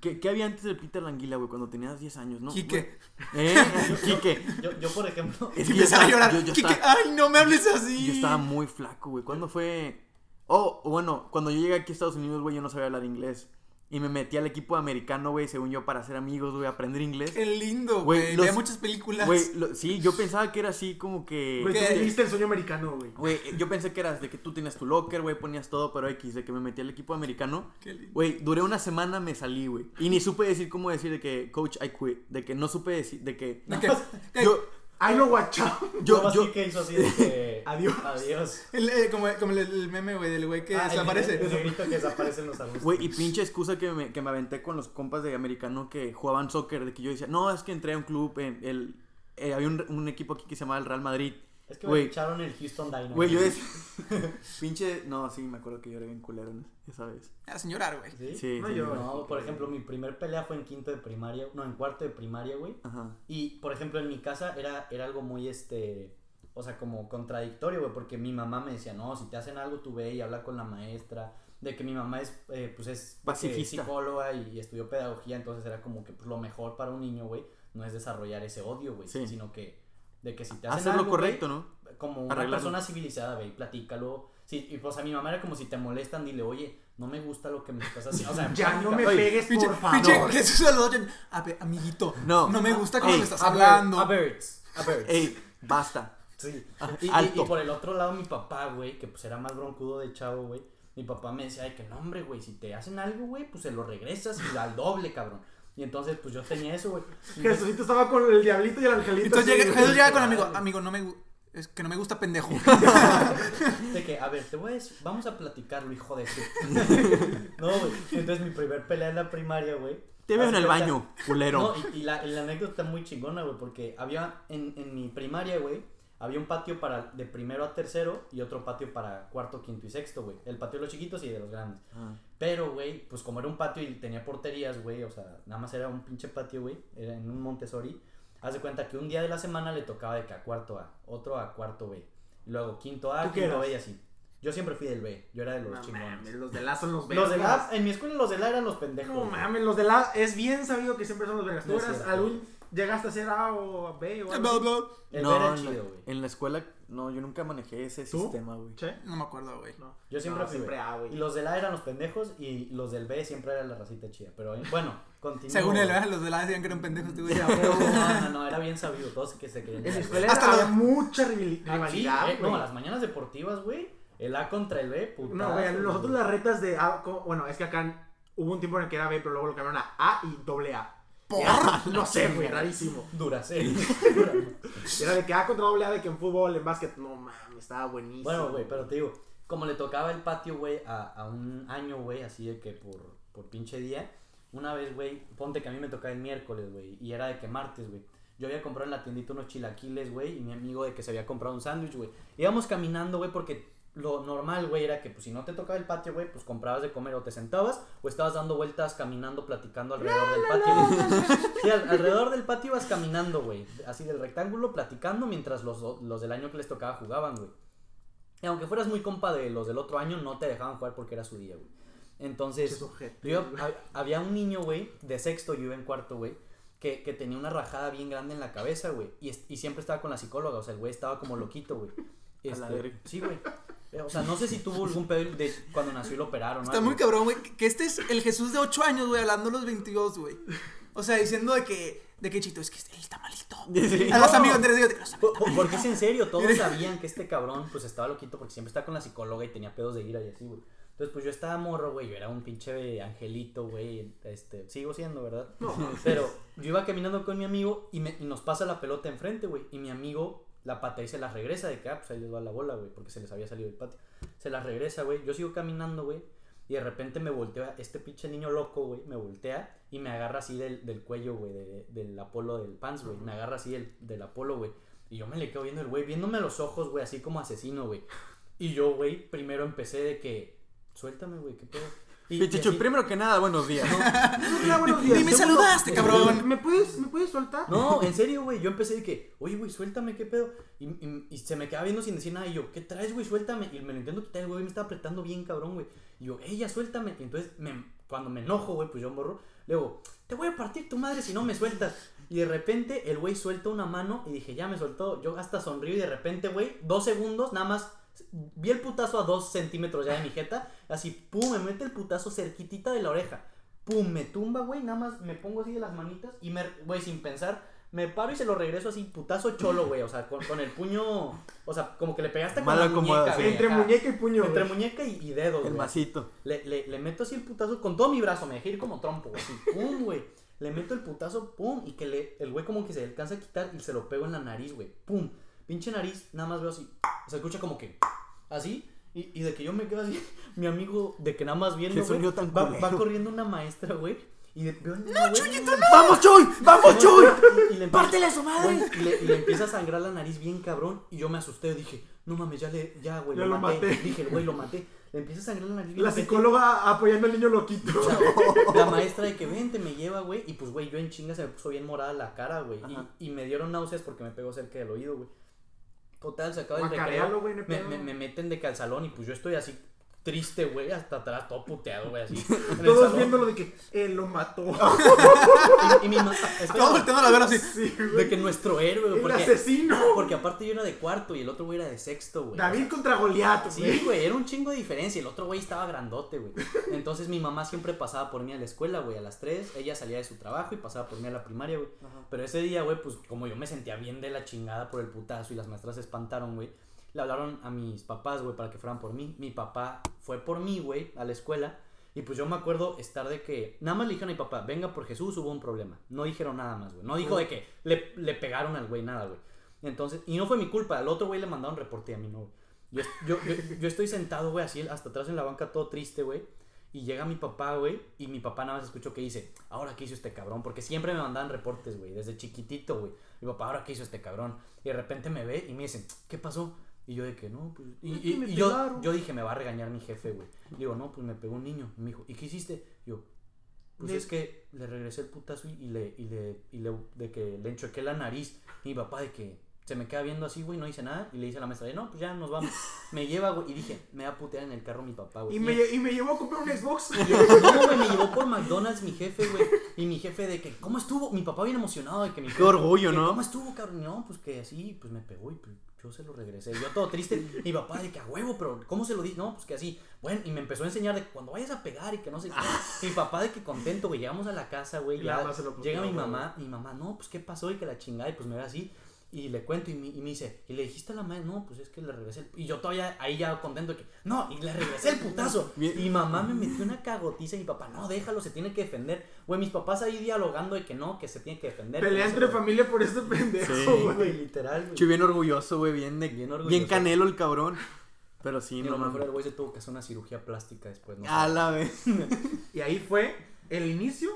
¿Qué, qué había antes del Peter Languila, güey? Cuando tenías 10 años, ¿no? Quique. ¿Eh? Quique. Yo, yo, por ejemplo, Es que yo Empezaba a llorar. yo, yo Quique, estaba, ay, no me hables así. yo estaba muy flaco, güey. ¿Cuándo fue? Oh, bueno, cuando yo llegué aquí a Estados Unidos, güey, yo no sabía hablar inglés. Y me metí al equipo americano, güey, según yo, para ser amigos, güey, aprender inglés. Qué lindo, Güey, Veía muchas películas. Güey, lo- sí, yo pensaba que era así como que... Güey, ¿Qué? tú viviste el sueño americano, güey. Güey, yo pensé que eras de que tú tenías tu locker, güey, ponías todo, pero X, de que me metí al equipo americano. Qué lindo. Güey, duré una semana, me salí, güey. Y ni supe decir cómo decir de que, coach, I quit. De que no supe decir, de que... ¿De qué? Yo, Ay, no, guachao. yo, yo, yo, que hizo así de que... Adiós. Adiós. El, eh, como, como el, el meme, güey, del güey que Ah, el- desaparece. El, negrito que desaparece en los arbustos. Güey, y pinche excusa que me, que me aventé con los compas de americano que jugaban soccer, de que yo decía, no, es que entré a un club, en el, eh, había un, un equipo aquí que se llamaba el Real Madrid. Es que me Güey, echaron el Houston Dynamo. güey, yo decía, pinche, no, sí, me acuerdo que yo era bien culero, ¿no? esa vez. Ah, sin llorar, güey. ¿Sí? Sí, No, sí, yo-. No, por ejemplo, mi primer pelea fue en quinto de primaria, no, en cuarto de primaria, güey. Ajá. Y, por ejemplo, en mi casa era, era algo muy, este, o sea, como contradictorio, güey, porque mi mamá me decía, no, si te hacen algo, tú ve y habla con la maestra. De que mi mamá es, eh, pues, es Pacifista. psicóloga y estudió pedagogía, entonces era como que pues, lo mejor para un niño, güey, no es desarrollar ese odio, güey, Sí. sino que, de que si te hacen Hacer lo algo, correcto, güey, ¿no? como una Arreglarlo. persona civilizada, ve, y platícalo. Sí, y pues a mi mamá era como si te molestan, dile, oye, no me gusta lo que me estás haciendo. O sea, Ya no me platica- pegues, Pinche, por favor. pinche Jesús Salvador. A ver, amiguito. No. No me gusta cómo me estás A ver, hablando. A birds, a birds. Ey, basta. Sí. Ah, Y, y- alto. y por el otro lado, mi papá, güey, que pues era más broncudo de chavo, güey. Mi papá me decía, ay, que no, hombre, güey, si te hacen algo, güey, pues se lo regresas y al doble, cabrón. Y entonces, pues yo tenía eso, güey. Jesucito estaba con el diablito y el angelito. Entonces así, llega. Jesús llega con el amigo. Amigo, no me Es que no me gusta pendejo. De que, a ver, te voy a decir, vamos a platicarlo, hijo de su. no, güey. Entonces, mi primer pelea en la primaria, güey. Te veo en el baño, culero. No, y, y la, y la anécdota está muy chingona, güey, porque había en, en mi primaria, güey, había un patio para de primero a tercero y otro patio para cuarto, quinto y sexto, güey. El patio de los chiquitos y de los grandes. Ah. Pero, güey, pues como era un patio y tenía porterías, güey, o sea, nada más era un pinche patio, güey, era en un Montessori. Haz de cuenta que un día de la semana le tocaba de que a cuarto A, otro a cuarto B, y luego quinto A, ¿Tú qué quinto? B y así. Yo siempre fui del B, yo era de los No chingones. mames, los de la son los Los de vergas. la, en mi escuela los de la eran los pendejos. No mames, los de la es bien sabido que siempre son los vergas. Tú No eras algún llegaste a ser A o B o algo. El no, B era en la- chido, güey. En la escuela, no, yo nunca manejé ese ¿Tú? sistema, güey. Che. No me acuerdo, güey. No. Yo siempre No, fui siempre. A, güey. Y los de la eran los pendejos y los del B siempre era la racita chida. Pero eh, bueno, continúo. Según él. ¿verdad? los de la decían que eran pendejos. este güey. A. No, no, no, era bien sabido. Todos que se querían. En ir, escuela Hasta había mucha rivali-. Ah, sí, rivalidad, eh, güey. no, las mañanas deportivas, güey. El A contra el B, puta. No, güey, nosotros las retas de A, co- bueno, es que acá hubo un tiempo en el que era B, pero luego lo cambiaron a A y doble A. ¿Por? No sé, güey, rarísimo. Duracell. Era de que A contra doble A, de que en fútbol, en básquet, no mames, estaba buenísimo. bueno, güey, pero te digo, como le tocaba el patio, güey, a, a un año, güey, así de que por, por pinche día, una vez, güey, ponte que a mí me tocaba el miércoles, güey, y era de que martes, güey. Yo había comprado en la tiendita unos chilaquiles, güey, y mi amigo de que se había comprado un sándwich, güey. Íbamos caminando, güey, porque lo normal, güey, era que pues si no te tocaba el patio, güey, pues comprabas de comer o te sentabas o estabas dando vueltas caminando, platicando alrededor del patio. Sí, al- alrededor del patio ibas caminando, güey, así del rectángulo, platicando mientras los, los del año que les tocaba jugaban, güey. Y aunque fueras muy compa de los del otro año, no te dejaban jugar porque era su día, güey. Entonces, yo, había un niño, güey, de sexto, yo iba en cuarto, güey, que, que tenía una rajada bien grande en la cabeza, güey. Y, es- y siempre estaba con la psicóloga, o sea, el güey estaba como loquito, güey. Este, sí, güey. Eh, O sea, no sé si tuvo algún pedo de cuando nació y lo operaron. ¿no? Está muy cabrón, güey. Que- este es el Jesús de 8 años, güey, hablando a los 22, güey. O sea, diciendo de que, de que chito, es que él está malito. Sí. A los No. amigos, digo, de los amigos están Porque es en serio, todos sabían que este cabrón pues estaba loquito porque siempre está con la psicóloga y tenía pedos de ira y así, güey. Entonces, pues yo estaba morro, güey, yo era un pinche angelito, güey, este, sigo siendo, ¿verdad? No. Pero yo iba caminando con mi amigo y, me, y nos pasa la pelota enfrente, güey, y mi amigo la patea y se la regresa de que, ah, pues ahí les va la bola, güey, porque se les había salido del patio. Se la regresa, güey, yo sigo caminando, güey, y de repente me voltea, este pinche niño loco, güey, me voltea y me agarra así del, del cuello, güey, de- del apolo del pants, güey. Me agarra así del, del apolo, güey. Y yo me le quedo viendo el güey, viéndome a los ojos, güey, así como asesino, güey. Y yo, güey, primero empecé de que, suéltame, güey, qué pedo. Y, y Pichicho, así- primero que nada, buenos días. Hola, buenos días. Ni me Segundo, saludaste, cabrón. ¿Me puedes, ¿Me puedes soltar? No, en serio, güey. Yo empecé de que, oye, güey, suéltame, qué pedo. Y, y- y se me quedaba viendo sin decir nada. Y yo, ¿qué traes, güey? Suéltame. Y me lo intento quitar, el güey me estaba apretando bien, cabrón, güey. Y yo, ella, suéltame. Y entonces, me- cuando me enojo, güey, pues yo morro, le digo, te voy a partir tu madre si no me sueltas. Y de repente, el güey suelta una mano y dije, ya me soltó. Yo hasta sonrío y de repente, güey, dos segundos, nada más. Vi el putazo a dos centímetros ya de mi jeta. Así, pum, me mete el putazo cerquitita de la oreja. Pum, me tumba, güey. Nada más me pongo así de las manitas y me, güey, sin pensar, me paro y se lo regreso así, putazo cholo, güey. O sea, con, con el puño, o sea, como que le pegaste con Mala la muñeca, güey, Entre acá. muñeca y puño. Entre güey. muñeca y, y dedos, El güey. masito. Le, le, le meto así el putazo con todo mi brazo, me dejé ir como trompo, güey. Así, pum, güey. Le meto el putazo, pum, y que le, el güey como que se alcanza a quitar y se lo pego en la nariz, güey. Pum. Pinche nariz, nada más veo así. Se escucha como que, así. Y, y de que yo me quedo así, mi amigo, de que nada más viendo, güey, tan va, va corriendo una maestra, güey. Y de, veo güey, ¡Vamos, Chuy! ¡Vamos, Chuy! y, y le empieza- ¡Pártele a su madre! Y, le, y le empieza a sangrar la nariz bien cabrón. Y yo me asusté. Dije, no mames, ya le, ya, güey, Ya lo, lo maté. maté. Dije, güey, lo maté. Le empieza a sangrar la nariz bien La psicóloga apoyando al niño loquito. La maestra de que vente me lleva, güey. Y pues, güey, yo en chinga se me puso bien morada la cara, güey. Y me dieron náuseas porque me pegó cerca del oído, güey. Total, se acaba el recreo. Me, me, me meten de que al salón y pues yo estoy así triste, güey, hasta atrás, todo puteado, güey, así. Todos viéndolo de que él lo mató. Y, y mi mamá, Todos volteando a ver así. Sí, de güey. que nuestro héroe, güey, El porque, asesino. porque aparte yo era de cuarto y el otro güey era de sexto, güey. David contra Goliat, Sí, güey. güey, era un chingo de diferencia. El otro güey estaba grandote, güey. Entonces mi mamá siempre pasaba por mí a la escuela, güey, a las 3. Ella salía de su trabajo y pasaba por mí a la primaria, güey. Pero ese día, güey, pues como yo me sentía bien de la chingada por el putazo y las maestras se espantaron, güey. Le hablaron a mis papás, güey, para que fueran por mí. Mi papá fue por mí, güey, a la escuela. Y pues yo me acuerdo estar de que. Nada más le dijeron a mi papá, venga por Jesús, hubo un problema. No dijeron nada más, güey. No dijo de que le, le pegaron al güey, nada, güey. Entonces, y no fue mi culpa. Al otro güey le mandaron reporte a mí no, güey. Yo, yo, yo, yo estoy sentado, güey, así hasta atrás en la banca, todo triste, güey. Y llega mi papá, güey, y mi papá nada más escuchó que dice, ahora qué hizo este cabrón, porque siempre me mandaban reportes, güey, desde chiquitito, güey. Mi papá, ahora qué hizo este cabrón. Y de repente me ve y me dice, ¿qué pasó? Y yo de que no, pues. Y, Es y- que y yo, yo dije, me va a regañar mi jefe, güey. Digo, no, pues me pegó un niño. Y me dijo, ¿y qué hiciste? Y yo, pues Le- es que le regresé el putazo y, y le, y le, y le, de que le enchoqué la nariz. Y mi papá de que se me queda viendo así, güey, no dice nada. Y le dice a la maestra, no, pues ya nos vamos. Me lleva, güey. Y dije, me va a putear en el carro mi papá, güey. Y me, y me llevó a comprar un Xbox. Y yo, no, güey, me llevó por McDonald's mi jefe, güey. Y mi jefe de que, ¿cómo estuvo? Mi papá bien emocionado de que mi Qué jefe- orgullo, que, ¿no? ¿Cómo estuvo, cabrón? No, pues que así, pues me pegó y pues, yo se lo regresé. Yo todo triste. Mi papá de que a huevo, pero ¿cómo se lo di? No, pues que así. Bueno, y me empezó a enseñar de que cuando vayas a pegar y que no sé qué. Mi papá de que contento, güey. Llegamos a la casa, güey. Ya llega mi mamá. Y mi mamá, no, pues qué pasó y que la chingada. Y pues me ve así. Y le cuento y me, y me dice, ¿y le dijiste a la madre? No, pues es que le regresé el... Y yo todavía ahí ya contento de que, no, y le regresé el putazo. Y mamá me metió una cagotiza y mi papá, no, déjalo, se tiene que defender. Güey, mis papás ahí dialogando de que no, que se tiene que defender. Pelea no entre familia por este pendejo, Sí, Sí, güey. güey, literal, güey. Chuy bien orgulloso, güey, bien, de- Bien canelo el cabrón. Pero sí, Y a no lo mejor el güey se tuvo que hacer una cirugía plástica después, ¿no? A la vez. Y ahí fue el inicio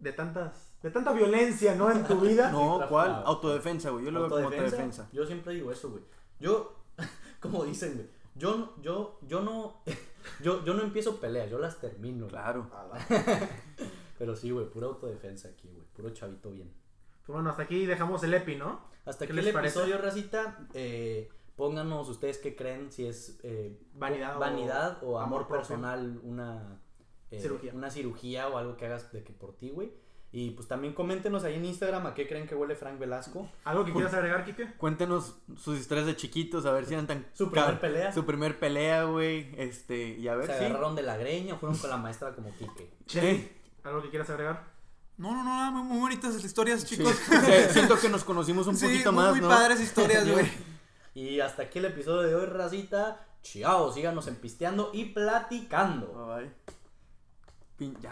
de tantas, de tanta violencia, ¿no? En tu vida. No. ¿cuál? Autodefensa, güey. Yo lo veo como ¿Autodefensa? Yo siempre digo eso, güey. Yo, como dicen, güey. Yo, no- yo, yo no, yo, yo no empiezo peleas, yo las termino. güey. Claro. Pero sí, güey, pura autodefensa aquí, güey. Puro chavito bien. Pues bueno, hasta aquí dejamos el EPI, ¿no? Hasta ¿Qué aquí el les parece? episodio, racita. Eh, pónganos ustedes qué creen, si es eh, Vanidad o- vanidad o, amor personal, una eh, Cirugía. una cirugía o algo que hagas de que por ti, güey. Y pues también coméntenos ahí en Instagram a qué creen que huele Frank Velasco. ¿Algo que quieras agregar, Kike? Cuéntenos sus historias de chiquitos, a ver si eran tan... Su primer pelea. Su primer pelea, güey. Este, y a ver Se agarraron de la greña o fueron con la maestra como Quique. Cheli, ¿algo que quieras agregar? No, no, no, nada, muy, muy bonitas las historias, chicos. Sí, Siento que nos conocimos un Sí, poquito muy, más, muy ¿no? padres historias, güey. Y hasta aquí el episodio de hoy, racita. Chao, síganos en Pisteando y Platicando. Bye, bye. Pin- ya,